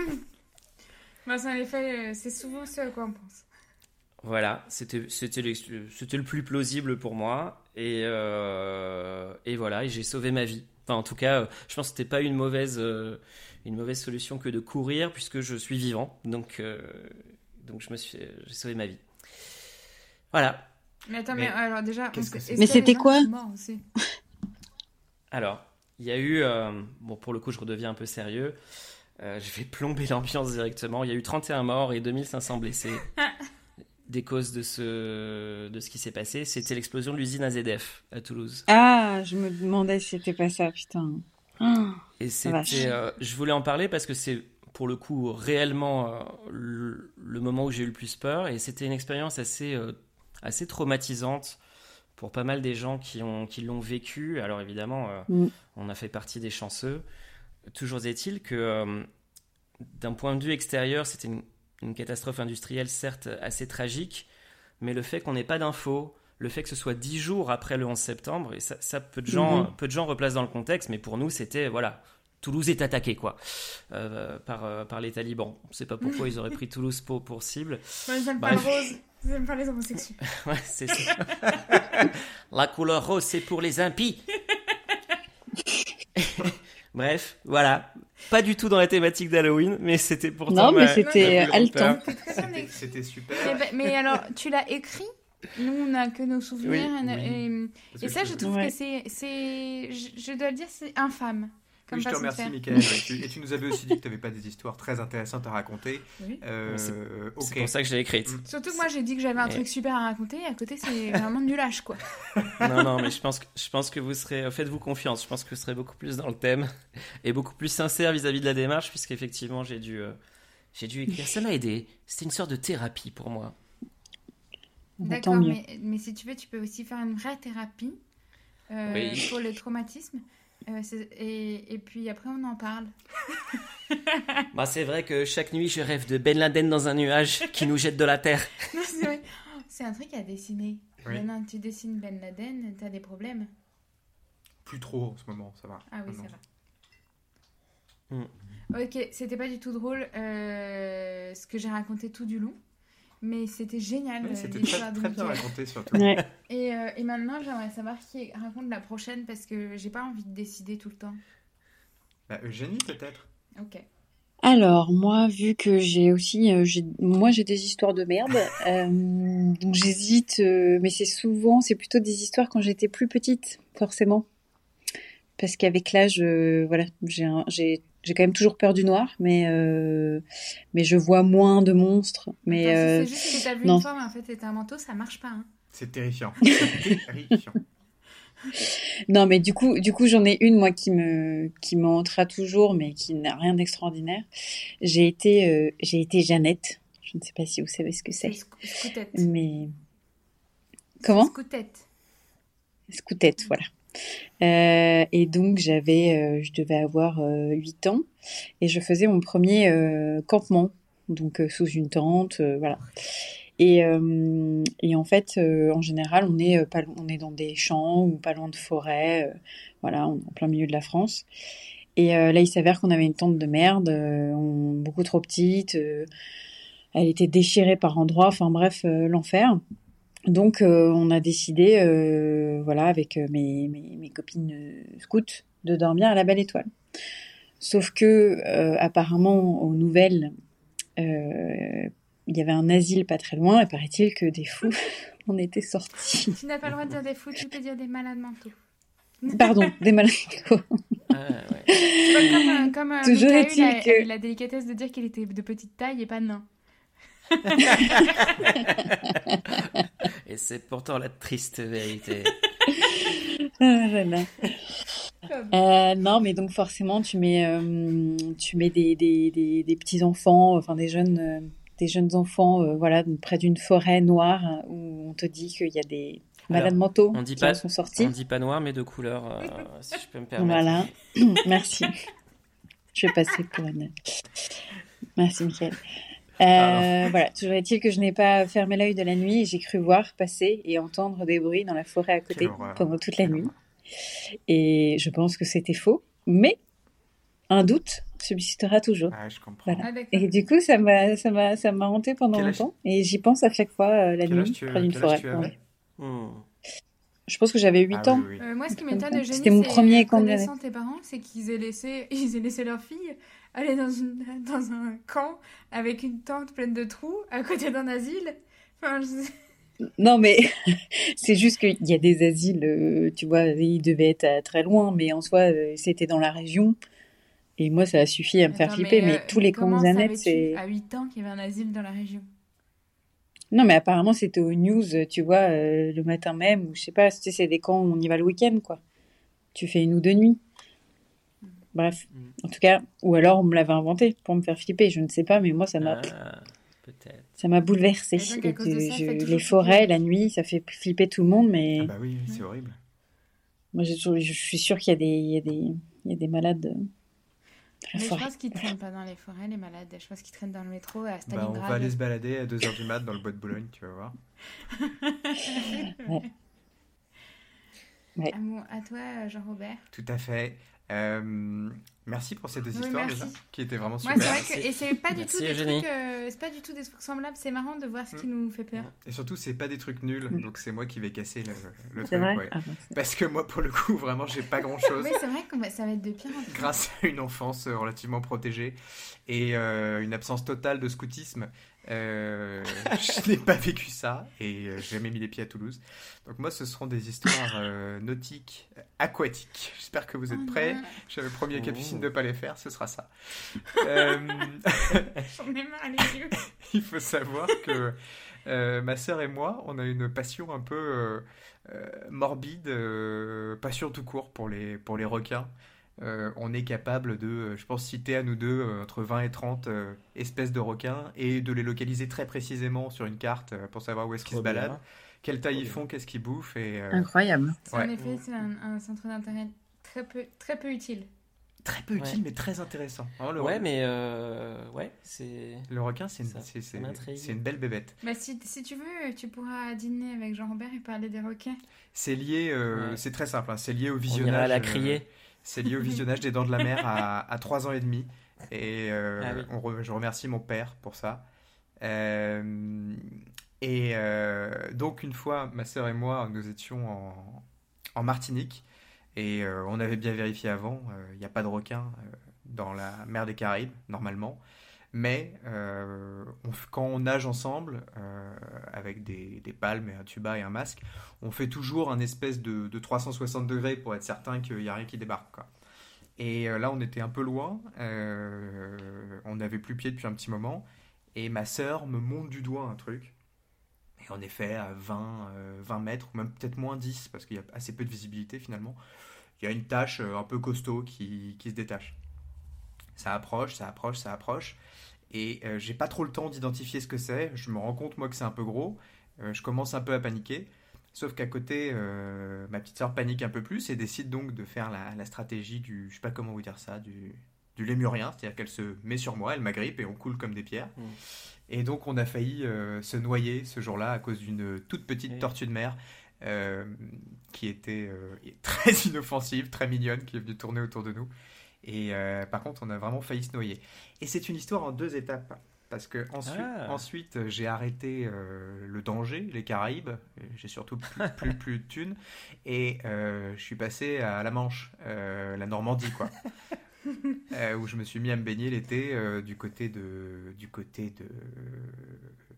S1: en effet, c'est souvent ce à quoi on pense.
S2: Voilà, c'était c'était le plus plausible pour moi et euh, et voilà, et j'ai sauvé ma vie. Enfin, en tout cas, je pense que c'était pas une mauvaise euh, une mauvaise solution que de courir puisque je suis vivant. Donc euh, donc je me suis j'ai sauvé ma vie. Voilà.
S1: Mais attends, mais, alors déjà,
S7: mais c'était quoi
S2: Alors, il y a eu bon pour le coup, je redeviens un peu sérieux. je vais plomber l'ambiance directement. Il y a eu 31 morts et 2500 blessés. des causes de ce, de ce qui s'est passé, c'était l'explosion de l'usine AZF à Toulouse.
S7: Ah, je me demandais si c'était pas ça, putain.
S2: Et c'était, euh, je voulais en parler parce que c'est pour le coup réellement euh, le, moment où j'ai eu le plus peur et c'était une expérience assez, euh, assez traumatisante pour pas mal des gens qui, ont, qui l'ont vécu. Alors évidemment, mm. on a fait partie des chanceux. Toujours est-il que d'un point de vue extérieur, c'était une une catastrophe industrielle certes assez tragique, mais le fait qu'on n'ait pas d'infos, le fait que ce soit dix jours après le 11 septembre, et ça, peu, de gens, mhm. peu de gens replacent dans le contexte, mais pour nous c'était, voilà, Toulouse est attaqué quoi euh, par, euh, par les talibans. On ne sait pas pourquoi ils auraient pris Toulouse pour, pour cible.
S1: ils n'aiment pas le rose, n'aiment pas les homosexuels.
S2: ouais, c'est ça. La couleur rose, c'est pour les impies. Bref, voilà. Pas du tout dans la thématique d'Halloween, mais c'était pourtant.
S7: Non, mais c'était haletant.
S3: C'était super.
S1: Eh ben, mais, alors, tu l'as écrit? Nous, on n'a que nos souvenirs. Et, ça, je trouve que c'est. Je dois le dire, c'est infâme
S3: je te remercie, Michael. et tu nous avais aussi dit que tu n'avais pas des histoires très intéressantes à raconter.
S2: Euh, c'est pour ça que je l'ai écrite.
S1: Mm. Surtout que moi, j'ai dit que j'avais un truc super à raconter. Et à côté, c'est vraiment du lâche, quoi.
S2: non, non, mais je pense que, je pense que vous serez. Faites-vous confiance. Je pense que vous serez beaucoup plus dans le thème et beaucoup plus sincère vis-à-vis de la démarche, puisqu'effectivement, j'ai dû, euh, j'ai dû écrire. Ça m'a aidé. C'était une sorte de thérapie pour moi.
S1: D'accord, mais, mais, si tu veux, tu peux aussi faire une vraie thérapie euh, pour le traumatisme. Euh, et, et, puis après, on en parle.
S2: bah, c'est vrai que chaque nuit, je rêve de Ben Laden dans un nuage qui nous jette de la terre.
S1: c'est un truc à dessiner. Maintenant, tu dessines Ben Laden, t'as des problèmes.
S3: Plus trop en ce moment, ça va.
S1: Ah oui, ça va.
S2: Mm.
S1: Ok, c'était pas du tout drôle euh, ce que j'ai raconté tout du long, mais c'était génial.
S4: Oui,
S1: euh,
S4: C'était très,
S1: de
S4: très bien
S1: Michael.
S4: raconté surtout.
S5: Ouais.
S1: Et, euh, et maintenant, j'aimerais savoir qui raconte la prochaine parce que j'ai pas envie de décider tout le temps.
S4: Bah, Eugénie peut-être.
S1: Ok.
S5: Alors, moi, vu que j'ai aussi, euh, j'ai- moi, j'ai des histoires de merde, euh, donc j'hésite, euh, mais c'est souvent, c'est plutôt des histoires quand j'étais plus petite, forcément. Parce qu'avec l'âge, euh, voilà, j'ai j'ai quand même toujours peur du noir, mais euh, mais je vois moins de monstres. Mais
S1: si
S5: euh,
S1: c'est juste que t'as vu
S5: non.
S1: une fois, mais en fait c'était un manteau, ça marche pas. Hein.
S4: C'est terrifiant. C'est terrifiant.
S5: non, mais du coup, du coup, j'en ai une moi qui me qui me hantera toujours, mais qui n'a rien d'extraordinaire. J'ai été euh, j'ai été Jeannette. Je ne sais pas si vous savez ce que c'est.
S1: C'est sc- scoutette.
S5: Mais comment?
S1: Scoutette.
S5: Scoutette, voilà. Euh, et donc j'avais, euh, je devais avoir euh, 8 ans et je faisais mon premier euh, campement, donc sous une tente, voilà. Et, et en fait, en général, on est pas, on est dans des champs ou pas loin de forêts, voilà, on est en plein milieu de la France. Et là, il s'avère qu'on avait une tente de merde, beaucoup trop petite, elle était déchirée par endroits, enfin bref, l'enfer. Donc, euh, on a décidé, euh, voilà, avec euh, mes, mes, mes copines euh, scouts, de dormir à la Belle Étoile. Sauf que, euh, apparemment, aux nouvelles, euh, il y avait un asile pas très loin, et paraît-il que des fous en étaient sortis.
S1: Tu n'as pas le droit de dire des fous, tu peux dire des malades mentaux.
S5: Pardon, des malades mentaux.
S2: Ah, ouais.
S1: Tu vois, comme comme euh,
S5: Toujours
S1: Michael
S5: est-il
S1: a,
S5: que-
S1: eu la délicatesse de dire qu'il était de petite taille et pas nain.
S2: Et c'est pourtant la triste vérité.
S5: Ah là là. Euh, non, mais donc forcément, tu mets, euh, tu mets des, des, des, des petits enfants, enfin des jeunes, euh, des jeunes enfants, voilà, près d'une forêt noire hein, où on te dit qu'il y a des malades mentaux
S2: on dit
S5: qui
S2: pas-
S5: sont sortis.
S2: On dit pas noir, mais de couleur, si je peux me permettre.
S5: Voilà, merci. Je vais passer pour une. Merci, Michael. Euh, voilà, toujours est-il que je n'ai pas fermé l'œil de la nuit et j'ai cru voir passer et entendre des bruits dans la forêt à côté pendant toute la nuit. Et je pense que c'était faux, mais un doute subsistera toujours.
S4: Ah, je comprends.
S5: Voilà.
S1: Ah.
S5: Et du coup, ça m'a, ça m'a, ça m'a hanté pendant
S4: Quel âge-
S5: longtemps et j'y pense à chaque fois euh, la
S4: Quel âge
S5: nuit
S4: tu-
S5: près d'une forêt.
S4: tu avais
S5: Ouais. Je pense que j'avais 8
S4: Ah
S5: ans.
S4: oui, oui.
S1: Euh, moi, ce qui m'étonne
S5: C'était mon premier
S1: connaissant tes parents, c'est qu'ils aient laissé, ils aient laissé leur fille aller dans, une, dans un camp avec une tente pleine de trous à côté d'un asile. Enfin, je-
S5: Non, mais c'est juste qu'il y a des asiles, euh, tu vois, ils devaient être à très loin, mais en soi, euh, c'était dans la région. Et moi, ça a suffi à me faire flipper, mais,
S1: euh,
S5: tous les camps Zanet, c'est...
S1: à 8 ans qu'il y avait un asile dans la région?
S5: Non, mais apparemment, c'était aux news, tu vois, euh, le matin même, ou je sais pas, c'est des camps où on y va le week-end, quoi. Tu fais une ou deux nuits. Bref,
S2: Mm.
S5: en tout cas, ou alors on me l'avait inventé pour me faire flipper, je ne sais pas, mais moi, ça m'a,
S2: Ah,
S5: ça m'a
S1: de
S5: je-
S1: toujours
S5: les forêts, la nuit, ça fait flipper tout le monde, mais
S4: Ah bah oui, c'est horrible.
S5: moi, je suis sûre qu'il y a des, il y a des, il y a des malades dans la
S1: Mais je pense qu'ils traînent pas dans les forêts, les malades. Je pense qu'ils traînent dans le métro à
S4: Bah, on
S1: Stalingrad.
S4: va aller se balader à 2h du mat dans le bois de Boulogne, tu vas voir.
S1: À, mon- à toi, Jean-Robert.
S4: Tout à fait. Euh, merci pour ces deux
S1: Oui,
S4: histoires déjà, qui étaient vraiment super.
S1: c'est vrai que et c'est pas du tout des trucs, euh, pas du tout des trucs semblables. C'est marrant de voir ce qui
S4: Mm.
S1: nous fait peur.
S4: Et surtout, c'est pas des trucs nuls,
S5: Mm.
S4: donc c'est moi qui vais casser le, truc. ouais.
S5: Ah, bon, c'est-
S4: Parce que moi, pour le coup, vraiment, j'ai pas grand chose.
S1: Oui, c'est vrai que ça va être de pire en pire.
S4: grâce à une enfance euh, relativement protégée et euh, une absence totale de scoutisme, euh, je n'ai pas vécu ça et euh, j'ai jamais mis les pieds à Toulouse. Donc moi, ce seront des histoires euh, nautiques, euh, aquatiques. J'espère que vous êtes
S1: Oh
S4: prêts. J'avais promis à
S2: Oh.
S4: Capucine de ne pas les faire, ce sera ça. Euh,
S1: J'en ai marre les yeux.
S4: il faut savoir que euh, ma sœur et moi, on a une passion un peu morbide, euh, passion tout court pour les, pour les requins. Euh, on est capable de, euh, je pense, citer à nous deux euh, entre 20 et 30 euh, espèces de requins et de les localiser très précisément sur une carte euh, pour savoir où est-ce qu'ils se baladent, quelle taille ils font, qu'est-ce qu'ils bouffent. Et, euh,
S5: Incroyable.
S4: Ouais.
S1: En effet, c'est un, un centre d'intérêt très peu, très peu utile.
S4: très peu utile,
S2: Ouais.
S4: mais très intéressant. Hein, le,
S2: Ouais, mais euh, ouais, c'est.
S4: le requin, c'est une, une belle bébête.
S1: Bah, si, si tu veux, tu pourras dîner avec Jean-Robert et parler des requins.
S4: C'est lié, euh,
S2: Ouais.
S4: c'est très simple, hein, c'est lié au
S2: On
S4: visionnage.
S2: ira la
S4: euh,
S2: crier.
S4: C'est lié au visionnage des Dents de la Mer à, à 3 ans et demi. Et euh,
S2: Ah oui.
S4: on re- je remercie mon père pour ça. Euh, et euh, donc, une fois, ma sœur et moi, nous étions en, en Martinique. Et on avait bien vérifié avant, il n'y a pas de requins euh, dans la mer des Caraïbes, normalement. Mais euh, quand on nage ensemble, euh, avec des, palmes et un tuba et un masque, on fait toujours un espèce de, de 360 degrés pour être certain qu'il n'y a rien qui débarque. Et euh, là, on était un peu loin, on n'avait plus pied depuis un petit moment, et ma sœur me montre du doigt un truc. Et en effet, à 20, euh, 20 mètres, ou même peut-être moins 10, parce qu'il y a assez peu de visibilité finalement, il y a une tache un peu costaud qui, qui se détache. Ça approche, ça approche, ça approche. Et euh, j'ai pas trop le temps d'identifier ce que c'est. Je me rends compte, moi, que c'est un peu gros. Euh, je commence un peu à paniquer. Sauf qu'à côté, euh, ma petite soeur panique un peu plus et décide donc de faire la, la stratégie du, je sais pas comment vous dire ça, du, du lémurien. C'est-à-dire qu'elle se met sur moi, elle m'agrippe et on coule comme des pierres.
S2: Mm.
S4: Et donc, on a failli se noyer ce jour-là à cause d'une toute petite
S2: Oui.
S4: tortue de mer euh, qui était euh, très inoffensive, très mignonne, qui est venue tourner autour de nous. Et euh, par contre, on a vraiment failli se noyer. Et c'est une histoire en deux étapes. Parce que ensuite,
S2: Ah.
S4: ensuite euh, j'ai arrêté euh, le danger, les Caraïbes. J'ai surtout plus, plus, plus de thunes. Et euh, je suis passé à la Manche, la Normandie, quoi. Où je me suis mis à me baigner l'été du côté de du côté de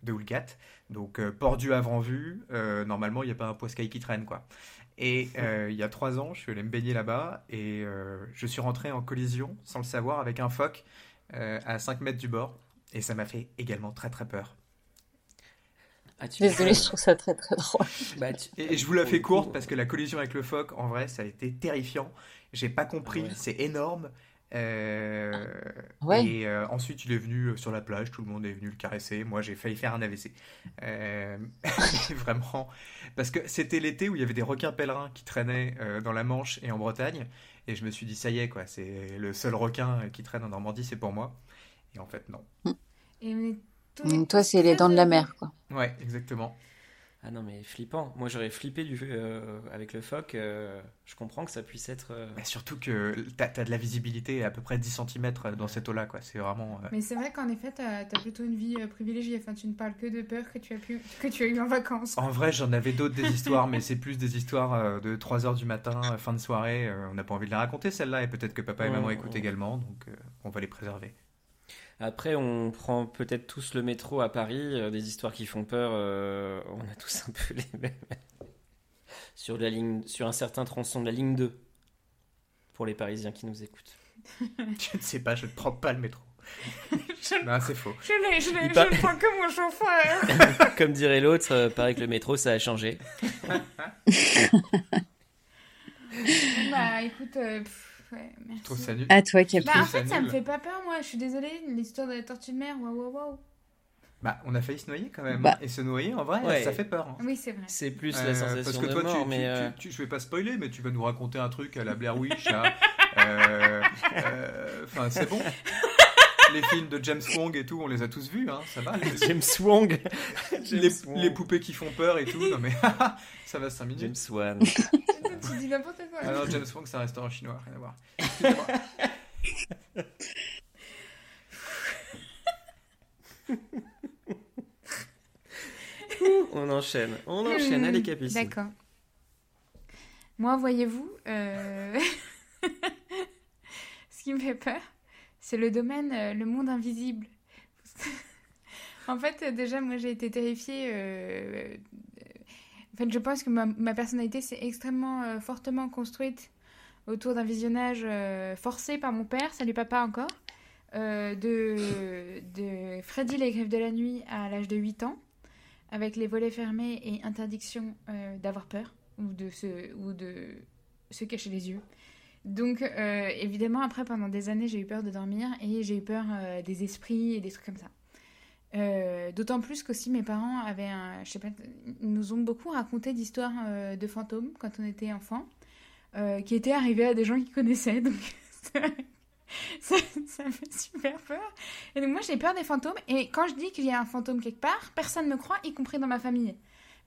S4: de Houlgat. Donc euh, port du Havre en vue. Euh, normalement, il n'y a pas un poiscaille qui traîne, quoi. Et euh, il y a trois ans, je suis allé me baigner là-bas et euh, je suis rentré en collision, sans le savoir, avec un phoque euh, à 5 mètres du bord. Et ça m'a fait également très très peur.
S2: Ah, tu-
S8: Désolée, je trouve ça très très drôle.
S2: Bah, tu-
S4: Et, et je vous la fais courte parce que la collision avec le phoque, en vrai, ça a été terrifiant. J'ai pas compris,
S2: Ah ouais.
S4: c'est énorme. Euh,
S8: Ouais.
S4: Et euh, ensuite, il est venu euh, sur la plage, tout le monde est venu le caresser. Moi, j'ai failli faire un AVC. Euh, vraiment. Parce que c'était l'été où il y avait des requins pèlerins qui traînaient euh, dans la Manche et en Bretagne. Et je me suis dit, ça y est, quoi, c'est le seul requin qui traîne en Normandie, c'est pour moi. Et en fait, non.
S1: Et on est tous-
S8: Mm, Toi, c'est les dents de la mer, quoi.
S4: Ouais, exactement.
S2: Ah non, mais flippant. Moi, j'aurais flippé du, euh, avec le phoque. euh, je comprends que ça puisse être. euh,
S4: Mais surtout que t'as as de la visibilité à peu près 10 cm dans cette eau-là, quoi. C'est vraiment. euh,
S1: Mais c'est vrai qu'en effet, t'as as plutôt une vie privilégiée. Enfin, tu ne parles que de peur que tu as, pu... que tu as eu en vacances.
S4: En vrai, j'en avais d'autres des histoires, mais c'est plus des histoires de 3h du matin, fin de soirée. on n'a pas envie de les raconter, celles-là, et peut-être que papa et maman
S2: Oh.
S4: écoutent également, donc euh, on va les préserver.
S2: Après, on prend peut-être tous le métro à Paris, euh, des histoires qui font peur. euh, on a tous un peu les mêmes. sur, la ligne, sur un certain tronçon de la ligne 2. Pour les Parisiens qui nous écoutent.
S4: Je ne sais pas, je ne prends pas le métro.
S1: Je,
S4: Non, c'est faux.
S1: je l'ai, je l'ai,
S2: Il
S1: je
S2: par-
S1: le prends comme mon chauffeur.
S2: Comme dirait l'autre, euh, paraît que le métro, ça a changé.
S1: bah écoute, euh, pff, ouais, merci.
S4: Je trouve ça nul.
S8: À toi, Cap.
S1: Bah, en
S4: ça
S1: fait, ça me fait pas peur, moi. Je suis désolée, l'histoire de la tortue de mer, waouh, waouh, waouh.
S4: Bah, on a failli se noyer quand même.
S8: Bah.
S4: Et se noyer, en vrai,
S2: Ouais.
S4: ça fait peur. hein.
S1: Oui, c'est vrai.
S2: C'est plus
S4: Euh,
S2: la sensation
S4: parce que
S2: de
S4: toi,
S2: mort,
S4: tu,
S2: mais...
S4: tu-
S2: euh,
S4: tu- je vais pas spoiler, mais tu vas nous raconter un truc à la Blair Witch. Euh, euh, Enfin, c'est bon. Les films de James Wong et tout, on les a tous vus, hein, ça va. Les,
S2: James Wong.
S4: les-
S2: James Wong.
S4: les poupées qui font peur et tout, non mais ça va 5 minutes.
S2: James Wan.
S1: tu dis n'importe quoi.
S4: Ah non, James Wong, c'est un restaurant chinois, rien à voir. Excusez-moi.
S2: On enchaîne. On enchaîne.
S1: Hmm,
S2: Allez, Capucine.
S1: D'accord. Moi, voyez-vous, euh, ce qui me fait peur, c'est le domaine, euh, le monde invisible. en fait, euh, déjà, moi, j'ai été terrifiée. euh, En fait, je pense que ma, personnalité s'est extrêmement euh, fortement construite autour d'un visionnage euh, forcé par mon père, salut papa encore, euh, de, de Freddy les Griffes de la nuit à l'âge de 8 ans, avec les volets fermés et interdiction euh, d'avoir peur ou de, se, ou de se cacher les yeux. Donc, euh, évidemment, après, pendant des années, j'ai eu peur de dormir et j'ai eu peur euh, des esprits et des trucs comme ça. Euh, D'autant plus qu'aussi mes parents avaient un, je sais pas, nous ont beaucoup raconté d'histoires de fantômes quand on était enfant, qui étaient arrivées à des gens qu'ils connaissaient. Donc ça, ça, fait super peur. Et donc moi j'ai peur des fantômes. Et quand je dis qu'il y a un fantôme quelque part, personne ne me croit, y compris dans ma famille.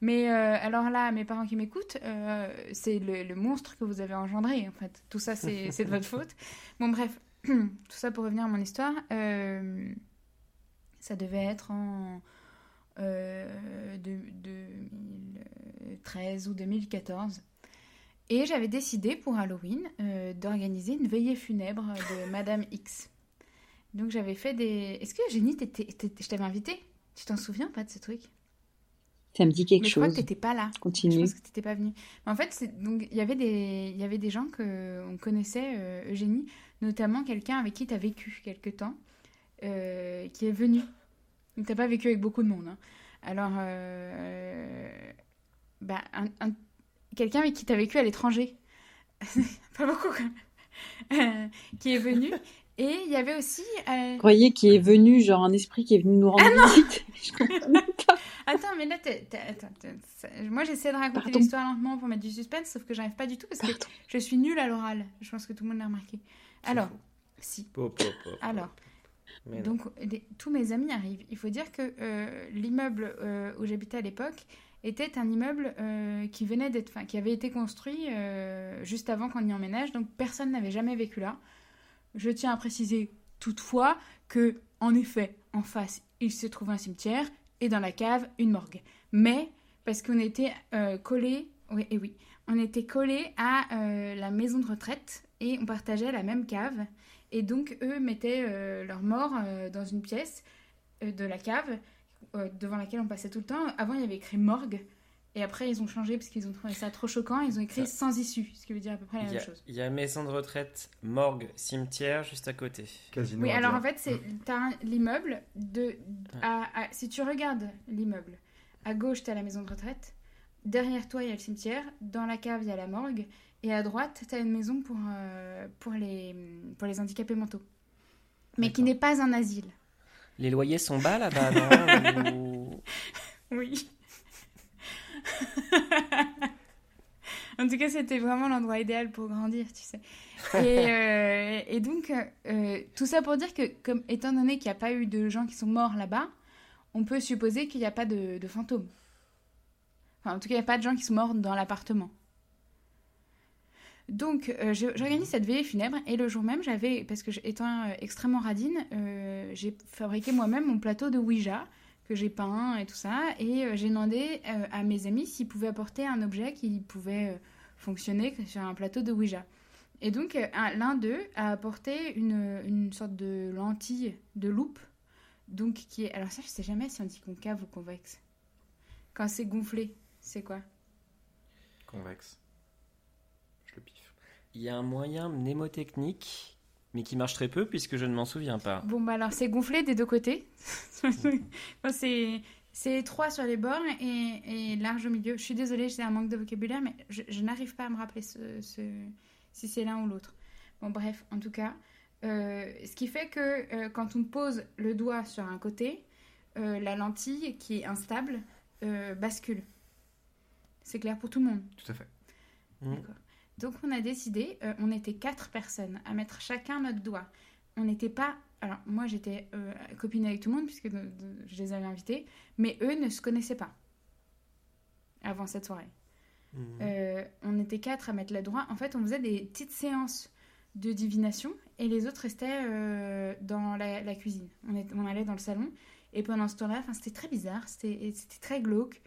S1: Mais euh, alors là, mes parents qui m'écoutent, euh, c'est le, le monstre que vous avez engendré, en fait. Tout ça, c'est de votre faute. Bon, bref, tout ça pour revenir à mon histoire. euh, ça devait être en euh, de- 2013 ou 2014. Et j'avais décidé pour Halloween d'organiser une veillée funèbre de Madame X. Donc j'avais fait des... Est-ce que t'étais- t'étais- je t'avais invité Tu t'en souviens pas de ce truc?
S5: Ça me dit quelque
S1: Mais je crois que
S5: chose.
S1: t'étais pas là. Je
S5: Continue.
S1: pense que t'étais pas venu. Mais en fait, donc il y avait des il y avait des gens que on connaissait euh, Eugénie, notamment quelqu'un avec qui tu as vécu quelque temps, euh, qui est venu. Donc t'as pas vécu avec beaucoup de monde. hein. Alors, euh, bah, un- un- quelqu'un avec qui tu as vécu à l'étranger, pas beaucoup quand même, qui est venu. Et il y avait aussi
S5: Vous croyez qu'il est venu, genre un esprit qui est venu nous
S1: Ah
S5: rendre visite? Je comprenais pas.
S1: Attends, mais là, t'es- t'es- attends, t'es- ça- moi j'essaie de raconter
S5: Pardon.
S1: l'histoire lentement pour mettre du suspense, sauf que j'arrive pas du tout parce que
S5: Pardon.
S1: je suis nulle à l'oral. Je pense que tout le monde l'a remarqué. Alors, si.
S2: Pop, pop, pop,
S1: Alors, donc les- tous mes amis arrivent. Il faut dire que euh, l'immeuble euh, où j'habitais à l'époque était un immeuble euh, qui venait d'être, enfin, qui avait été construit euh, juste avant qu'on y emménage, donc personne n'avait jamais vécu là. Je tiens à préciser toutefois que, en effet, en face, il se trouve un cimetière et dans la cave, une morgue. Mais parce qu'on était euh, collés, oui, et oui, on était collés à euh, la maison de retraite et on partageait la même cave. Et donc, eux mettaient euh, leurs morts dans une pièce de la cave devant laquelle on passait tout le temps. Avant, il y avait écrit morgue. Et après, ils ont changé parce qu'ils ont trouvé ça trop choquant. Ils ont écrit
S2: Ça-
S1: sans issue, ce qui veut dire à peu près la même
S2: a,
S1: chose.
S2: il y a maison de retraite, morgue, cimetière juste à côté.
S4: Casino.
S1: Oui, alors en fait, c'est t'as un- l'immeuble de à- à- si tu regardes l'immeuble, à gauche t'as la maison de retraite, derrière toi il y a le cimetière, dans la cave il y a la morgue et à droite t'as une maison pour euh, pour les pour les handicapés mentaux, mais qui n'est pas un asile.
S2: Les loyers sont bas là-bas, non Ou-
S1: Oui. en tout cas, c'était vraiment l'endroit idéal pour grandir, tu sais. Et, euh, et donc, euh, tout ça pour dire que, comme, étant donné qu'il n'y a pas eu de gens qui sont morts là-bas, on peut supposer qu'il n'y a pas de, de fantômes. Enfin, en tout cas, il n'y a pas de gens qui sont morts dans l'appartement. Donc, euh, j'organise cette veillée funèbre et le jour même, j'avais, parce que étant euh, extrêmement radine, euh, j'ai fabriqué moi-même mon plateau de Ouija que j'ai peint et tout ça. Et euh, j'ai demandé euh, à mes amis s'ils pouvaient apporter un objet qui pouvait euh, fonctionner sur un plateau de Ouija. Et donc, un- l'un d'eux a apporté une, une sorte de lentille de loupe. Donc, qui est. Alors, ça, je sais jamais si on dit concave ou convexe. Quand c'est gonflé, c'est quoi?
S4: Convexe. Je le piffe.
S2: Il y a un moyen mnémotechnique, mais qui marche très peu puisque je ne m'en souviens pas.
S1: Bon, bah alors, c'est gonflé des deux côtés. C'est. C'est étroit sur les bords et, et large au milieu. Je suis désolée, j'ai un manque de vocabulaire, mais je, je n'arrive pas à me rappeler ce, ce- si c'est l'un ou l'autre. Bon, bref, en tout cas, euh, ce qui fait que euh, quand on pose le doigt sur un côté, euh, la lentille qui est instable euh, bascule. C'est clair pour tout le monde.
S4: Tout à fait.
S2: Mm.
S1: D'accord. Donc on a décidé, euh, on était quatre personnes à mettre chacun notre doigt. On n'était pas, alors moi j'étais euh, copine avec tout le monde puisque de- de- je les avais invités, mais eux ne se connaissaient pas avant cette soirée.
S2: Mhm.
S1: Euh, on était quatre à mettre le doigt. En fait, on faisait des petites séances de divination et les autres restaient euh, dans la, la cuisine. On, est- on allait dans le salon et pendant ce temps-là, c'était très bizarre, c'était très glauque.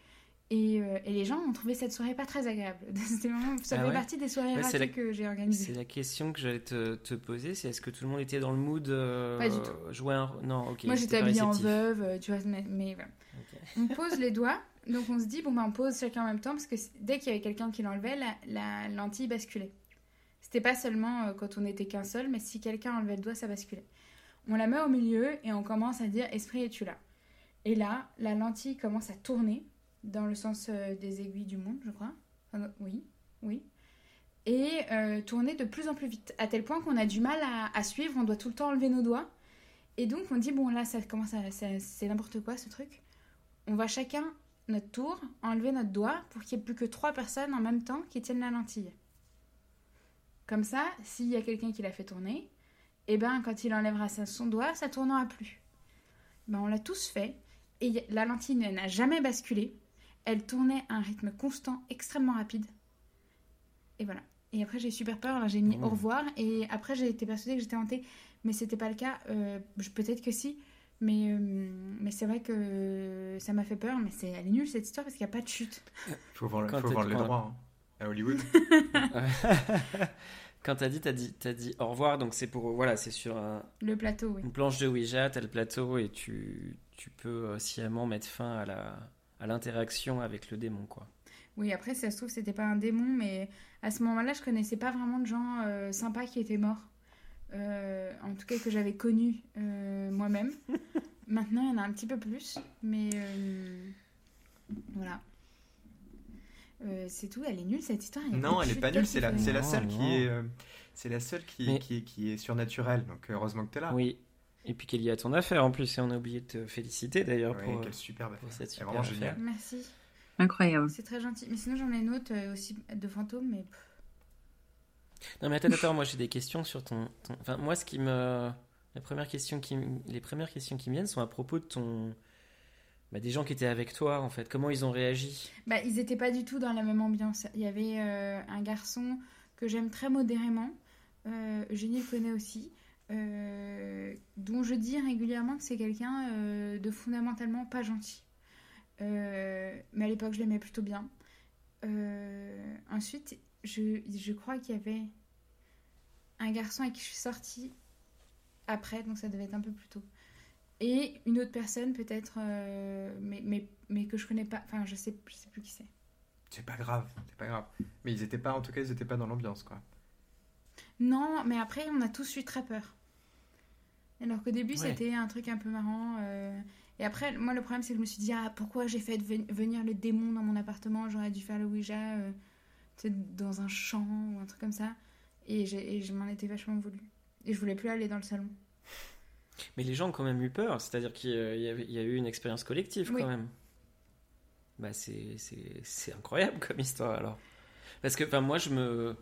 S1: Et, euh, et les gens ont trouvé cette soirée pas très agréable. Vraiment, ça
S2: Ah
S1: fait
S2: ouais
S1: partie des soirées
S2: Ouais, c'est
S1: ratées
S2: la-
S1: que j'ai
S2: C'est
S1: organisées.
S2: la question que j'allais te, te poser, c'est est-ce que tout le monde était dans le mood euh,
S1: Pas du tout.
S2: jouer un... Non, ok.
S1: Moi, j'étais habillée en veuve, euh, tu vois, mais, mais voilà.
S2: Ok.
S1: On pose les doigts, donc on se dit, bon, bah, on pose chacun en même temps, parce que dès qu'il y avait quelqu'un qui l'enlevait, la, la lentille basculait. C'était pas seulement euh, quand on n'était qu'un seul, mais si quelqu'un enlevait le doigt, ça basculait. On la met au milieu et on commence à dire, esprit, es-tu là? Et là, la lentille commence à tourner dans le sens euh, des aiguilles du monde, je crois. Oui, oui. Et euh, tourner de plus en plus vite, à tel point qu'on a du mal à, suivre, on doit tout le temps enlever nos doigts. Et donc on dit, bon là, ça commence à... C'est n'importe quoi ce truc. On va chacun, notre tour, enlever notre doigt pour qu'il n'y ait plus que trois personnes en même temps qui tiennent la lentille. Comme ça, s'il y a quelqu'un qui l'a fait tourner, et ben quand il enlèvera son doigt, ça tournera plus. Ben, on l'a tous fait, et la lentille n'a jamais basculé. Elle tournait à un rythme constant, extrêmement rapide. Et voilà. Et après, j'ai eu super peur, alors j'ai mis
S2: Mmh.
S1: au revoir. Et après, j'ai été persuadée que j'étais hantée. Mais c'était pas le cas. Euh, Peut-être que si. Mais, euh, mais c'est vrai que ça m'a fait peur. Mais c'est, elle est nulle cette histoire parce qu'il n'y a pas de chute.
S4: Faut vendre,
S2: Quand
S4: faut vendre les droits hein, à Hollywood.
S2: Quand t'as dit, t'as dit, t'as dit au revoir, donc c'est pour, voilà, c'est sur un-
S1: Le plateau, oui.
S2: une planche de Ouija, t'as le plateau et tu, tu peux euh, sciemment mettre fin à la, à l'interaction avec le démon, quoi.
S1: Oui, après, ça se trouve, c'était pas un démon. Mais à ce moment-là, je connaissais pas vraiment de gens euh, sympas qui étaient morts. Euh, en tout cas, que j'avais connus euh, moi-même. Maintenant, il y en a un petit peu plus. Mais euh, voilà. Euh, c'est tout, elle est nulle cette histoire.
S4: Non, elle est pas nulle. C'est la, c'est seule qui est, c'est la seule qui,
S2: Mais-
S4: qui, est, qui est surnaturelle. Donc heureusement que t'es là.
S2: Oui. Et puis qu'elle y a ton affaire en plus, et on a oublié de te féliciter d'ailleurs pour,
S4: quelle superbe
S2: pour cette
S4: C'est
S2: super
S4: vraiment
S2: affaire.
S4: génial.
S1: Merci,
S8: Incroyable.
S1: c'est très gentil. Mais sinon, j'en ai une autre euh, aussi de fantôme. Mais
S2: Non mais attends, attends, moi j'ai des questions sur ton, ton- Enfin, moi ce qui me... Les premières questions qui, les premières questions qui me viennent sont à propos de ton... Bah, des gens qui étaient avec toi en fait, comment ils ont réagi?
S1: Bah, ils étaient pas du tout dans la même ambiance. Il y avait euh, un garçon que j'aime très modérément, euh, Eugénie le connaît aussi, euh, dont je dis régulièrement que c'est quelqu'un euh, de fondamentalement pas gentil. Euh, mais à l'époque, je l'aimais plutôt bien. Ensuite, je, je crois qu'il y avait un garçon avec qui je suis sortie après, donc ça devait être un peu plus tôt. Et une autre personne, peut-être, mais, mais, mais que je connais pas. Enfin, je sais, je sais plus qui c'est.
S4: C'est pas grave, c'est pas grave. Mais ils étaient pas, en tout cas, ils étaient pas dans l'ambiance, quoi.
S1: Non, mais après, on a tous eu très peur. Alors qu'au début,
S2: Ouais.
S1: c'était un truc un peu marrant. euh, Et après, moi, le problème, c'est que je me suis dit, ah, pourquoi j'ai fait ven- venir le démon dans mon appartement? J'aurais dû faire le Ouija euh, dans un champ ou un truc comme ça. Et, je m'en étais vachement voulu. Et je voulais plus aller dans le salon.
S2: Mais les gens ont quand même eu peur, c'est-à-dire qu'il y, a- il y a eu une expérience collective
S1: Oui.
S2: quand même. Bah c'est, incroyable comme histoire alors. Parce que moi je me,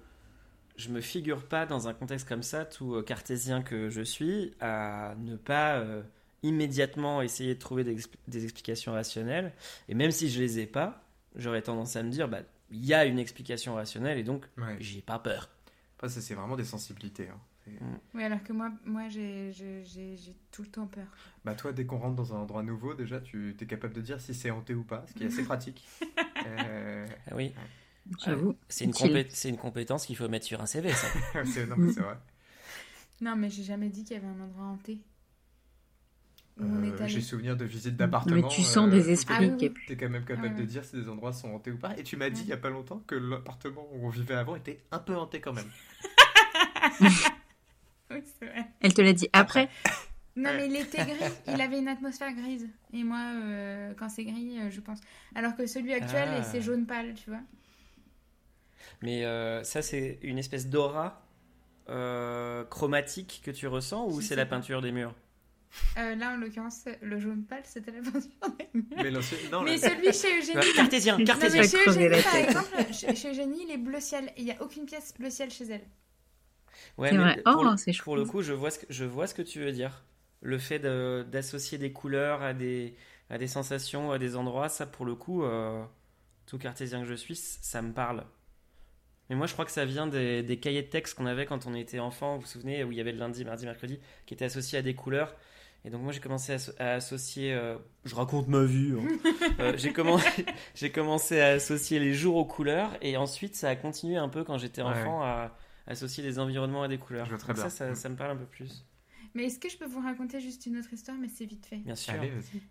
S2: je me figure pas dans un contexte comme ça, tout euh, cartésien que je suis, à ne pas euh, immédiatement essayer de trouver des, expli- des explications rationnelles. Et même si je les ai pas, j'aurais tendance à me dire, bah il y a une explication rationnelle et donc
S4: Ouais.
S2: j'ai pas peur.
S4: Après, ça, c'est vraiment des sensibilités. hein. C'est-
S1: Oui, alors que moi, moi j'ai tout le temps peur.
S4: Bah, toi, dès qu'on rentre dans un endroit nouveau, déjà, tu es capable de dire si c'est hanté ou pas, ce qui est assez pratique. Euh,
S2: Ah oui,
S8: J'avoue.
S2: c'est une, compé- compétence qu'il faut mettre sur un CV ça.
S4: non, mais c'est vrai.
S1: Non, mais j'ai jamais dit qu'il y avait un endroit hanté.
S4: Euh. J'ai souvenir de visites d'appartements.
S8: Mais tu sens
S4: euh,
S8: des
S4: t'es-
S8: esprits
S1: Ah oui, oui.
S4: T'es quand même capable
S1: Ah ouais.
S4: de dire si des endroits sont hantés ou pas. Et tu m'as dit
S1: Ouais.
S4: il y a pas longtemps que l'appartement où on vivait avant était un peu hanté quand même.
S1: Oui, c'est vrai.
S8: Elle te l'a dit après.
S1: Non, mais il était gris. Il avait une atmosphère grise. Et moi, euh, quand c'est gris, euh, je pense. Alors que celui actuel,
S2: Ah.
S1: c'est jaune pâle, tu vois.
S2: Mais euh, ça, c'est une espèce d'aura euh, chromatique que tu ressens ou c'est la peinture des murs?
S1: Euh, là, en l'occurrence, le jaune pâle, c'était la peinture des murs.
S4: Mais, non,
S1: celui chez Eugénie.
S2: Cartésien,
S1: Non,
S2: cartésien.
S1: mais
S8: Ça
S1: chez Eugénie, par exemple, chez, Eugénie, il est bleu ciel. Il n'y a aucune pièce bleu ciel chez elle.
S2: Ouais,
S8: C'est
S2: mais
S8: vrai.
S2: Pour,
S8: Oh,
S2: le, pour le coup, je vois, ce que, je vois ce que tu veux dire. Le fait de- d'associer des couleurs à des, à des sensations, à des endroits, ça, pour le coup, euh, tout cartésien que je suis, ça me parle. Mais moi, je crois que ça vient des, des cahiers de texte qu'on avait quand on était enfant. Vous vous souvenez, où il y avait le lundi, mardi, mercredi, qui étaient associés à des couleurs. Et donc, moi, j'ai commencé à, asso- à associer. euh, je raconte ma vie. hein. Euh, j'ai commencé, j'ai commencé à associer les jours aux couleurs. Et ensuite, ça a continué un peu quand j'étais
S4: Ouais.
S2: enfant à associer des environnements à des couleurs.
S4: Je vois très
S2: Donc
S4: bien.
S2: Ça, ça, ça me parle un peu plus.
S1: Mais est-ce que je peux vous raconter juste une autre histoire, mais c'est vite fait
S2: Bien sûr.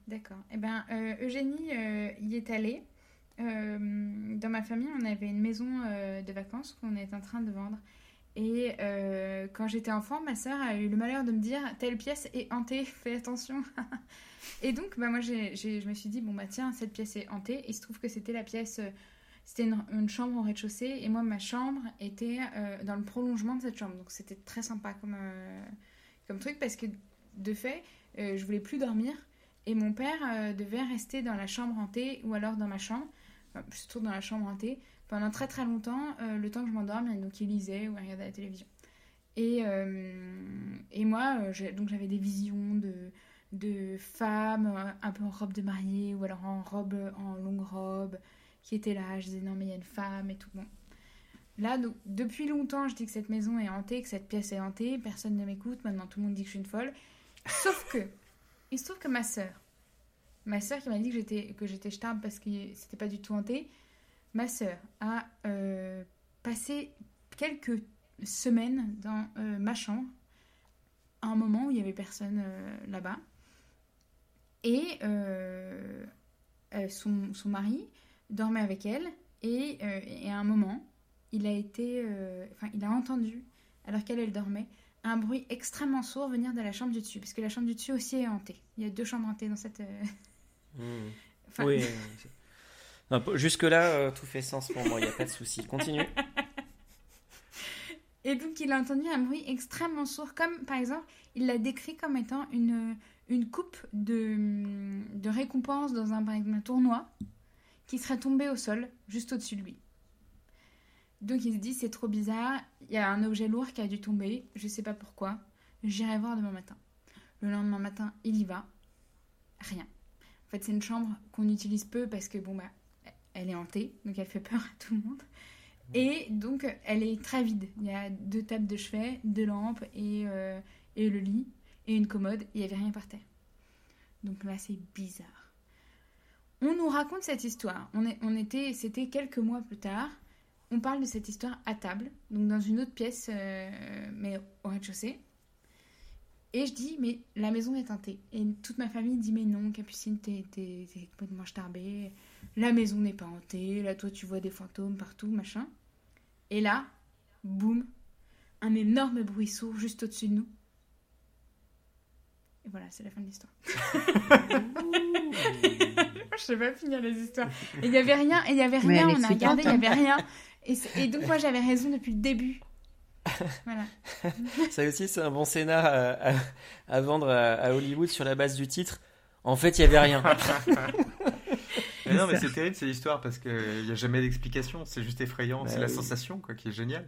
S1: D'accord. Eh ben, euh, Eugénie euh, y est allée. Euh, dans ma famille, on avait une maison euh, de vacances qu'on est en train de vendre. Et euh, quand j'étais enfant, ma sœur a eu le malheur de me dire telle pièce est hantée, fais attention. et donc, bah, moi, j'ai, j'ai- je me suis dit bon bah tiens, cette pièce est hantée. Il se trouve que c'était la pièce, c'était une, chambre au rez-de-chaussée, et moi, ma chambre était dans le prolongement de cette chambre. Donc c'était très sympa comme comme truc parce que de fait, je voulais plus dormir. Et mon père devait rester dans la chambre hantée ou alors dans ma chambre, enfin, surtout dans la chambre hantée, pendant très très longtemps, euh, le temps que je m'endorme. Donc il lisait ou il regardait la télévision. Et, euh, et moi, euh, donc j'avais des visions de, de femmes un peu en robe de mariée ou alors en robe, en longue robe, qui étaient là. Je disais non mais il y a une femme et tout. Bon. Là, donc, depuis longtemps, je dis que cette maison est hantée, que cette pièce est hantée. Personne ne m'écoute. Maintenant, tout le monde dit que je suis une folle. Sauf que, il se trouve que ma sœur, ma sœur qui m'a dit que j'étais que j'étais jetarde parce que c'était pas du tout hanté, ma sœur a euh, passé quelques semaines dans euh, ma chambre. À un moment où il y avait personne euh, là-bas. Et son, son mari dormait avec elle. Et, et à un moment il a été enfin il a entendu alors qu'elle elle dormait un bruit extrêmement sourd venir de la chambre du dessus. Parce que la chambre du dessus aussi est hantée. Il y a deux chambres hantées dans cette. Enfin,
S2: Oui. Jusque-là, euh, tout fait sens pour moi, il n'y a pas de souci. Continue.
S1: Et donc, il a entendu un bruit extrêmement sourd, comme par exemple, il l'a décrit comme étant une, une coupe de, de récompense dans un, un tournoi qui serait tombée au sol, juste au-dessus de lui. Donc, il se dit, c'est trop bizarre, il y a un objet lourd qui a dû tomber, je sais pas pourquoi, j'irai voir demain matin. Le lendemain matin, il y va, rien. Fait, c'est une chambre qu'on utilise peu parce que, bon, bah, elle est hantée, donc elle fait peur à tout le monde. Et donc, elle est très vide. Il y a deux tables de chevet, deux lampes et, euh, et le lit et une commode. Il n'y avait rien par terre. Donc là, c'est bizarre. On nous raconte cette histoire. On, est, on était, c'était quelques mois plus tard. On parle de cette histoire à table, donc dans une autre pièce, euh, mais au rez-de-chaussée. Et je dis, mais la maison est hantée. Et toute ma famille dit, mais non, Capucine, t'es, complètement starbée. La maison n'est pas hantée. Là, toi, tu vois des fantômes partout, machin. Et là, boum, un énorme bruit sourd juste au-dessus de nous. Et voilà, c'est la fin de l'histoire. Je sais pas finir les histoires. Et il y avait rien, et il y avait rien, on a regardé, il y avait rien. Et donc moi j'avais raison depuis le début. Voilà.
S2: Ça aussi, c'est un bon scénar à, à- à vendre à, à Hollywood sur la base du titre. En fait, il n'y avait rien.
S4: Mais non, mais c'est terrible ces histoires parce qu'il n'y a jamais d'explication. C'est juste effrayant.
S2: Bah
S4: c'est la sensation quoi, qui est géniale.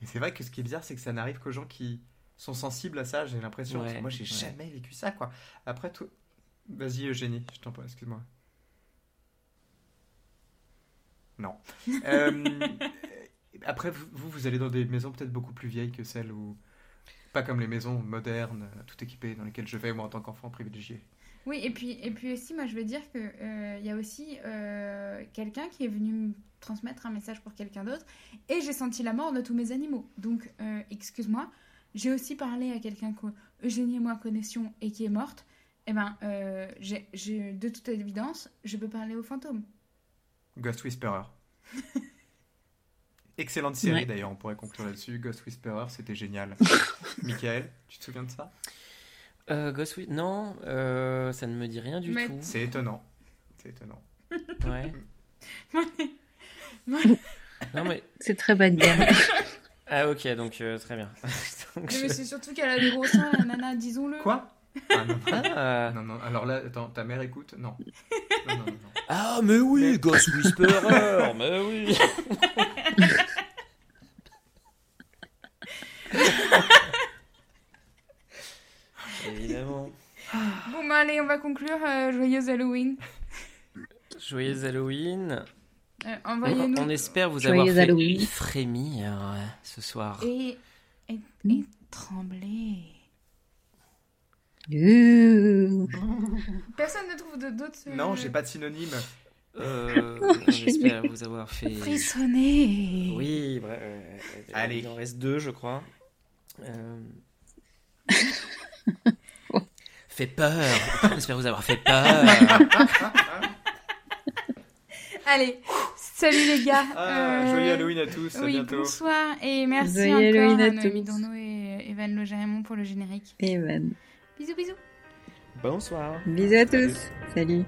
S4: Et c'est vrai que ce qui est bizarre, c'est que ça n'arrive qu'aux gens qui sont sensibles à ça. J'ai l'impression.
S2: Ouais,
S4: moi, j'ai
S2: ouais.
S4: jamais vécu ça. quoi. Après, tout. Vas-y, Eugénie, je t'en prie, excuse-moi. Non. Euh, après, vous, vous, allez dans des maisons peut-être beaucoup plus vieilles que celles où. Pas comme les maisons modernes, euh, tout équipées, dans lesquelles je vais, moi, en tant qu'enfant privilégié.
S1: Oui, et puis, et puis aussi, moi je veux dire qu'il y a aussi euh, quelqu'un qui est venu me transmettre un message pour quelqu'un d'autre et j'ai senti la mort de tous mes animaux. Donc, euh, excuse-moi, j'ai aussi parlé à quelqu'un que Eugénie et moi connaissions et qui est morte. Eh ben, euh, j'ai- de toute évidence, je peux parler aux fantômes.
S4: Ghost Whisperer. Excellente série
S8: Ouais.
S4: d'ailleurs, on pourrait conclure là-dessus. Ghost Whisperer, c'était génial. Michael, tu te souviens de ça?
S2: Euh, Ghost Whi- Non, euh, ça ne me dit rien du
S1: Mais-
S2: tout.
S4: C'est étonnant. C'est étonnant.
S2: Ouais. Non, mais.
S8: C'est très bas de gamme.
S2: Ah, ok, donc euh, très bien. Donc,
S1: Mais
S2: je-
S1: c'est surtout qu'elle a des gros seins, la nana, disons-le.
S4: Quoi? Ah, non.
S2: Ah,
S4: non, non, alors là, attends, ta mère écoute? Non. Non, non, non. non.
S2: Ah, mais oui,
S4: Mais-
S2: Ghost Whisperer, mais oui. Évidemment.
S1: Bon, bah allez, on va conclure. euh, joyeuse Halloween.
S2: Joyeux Halloween.
S1: Euh,
S2: On,
S1: Envoyez-nous.
S2: on espère vous
S8: Joyeux
S2: avoir fait
S8: Halloween.
S2: frémir euh, ce soir.
S1: Et, et, et trembler.
S8: Ouh.
S1: Personne ne trouve de- d'autres. euh,
S4: Non, j'ai pas de synonyme.
S2: Euh, on espère vous avoir fait.
S1: Frissonner.
S2: Oui, euh,
S4: Allez.
S2: Il en reste deux, je crois. Euh... fait peur. J'espère vous avoir fait peur.
S1: Allez, salut les gars.
S4: Ah,
S1: Euh,
S4: Joyeux Halloween à tous, à
S1: Oui,
S4: bientôt.
S1: bonsoir et merci
S8: Joyeux
S1: encore
S8: Halloween à
S1: à Noémie
S8: tous.
S1: Dourneau et Evan Logerémon pour le générique.
S8: Evan.
S1: Bisous, bisous.
S2: Bonsoir.
S8: Bisous à tous. Salut.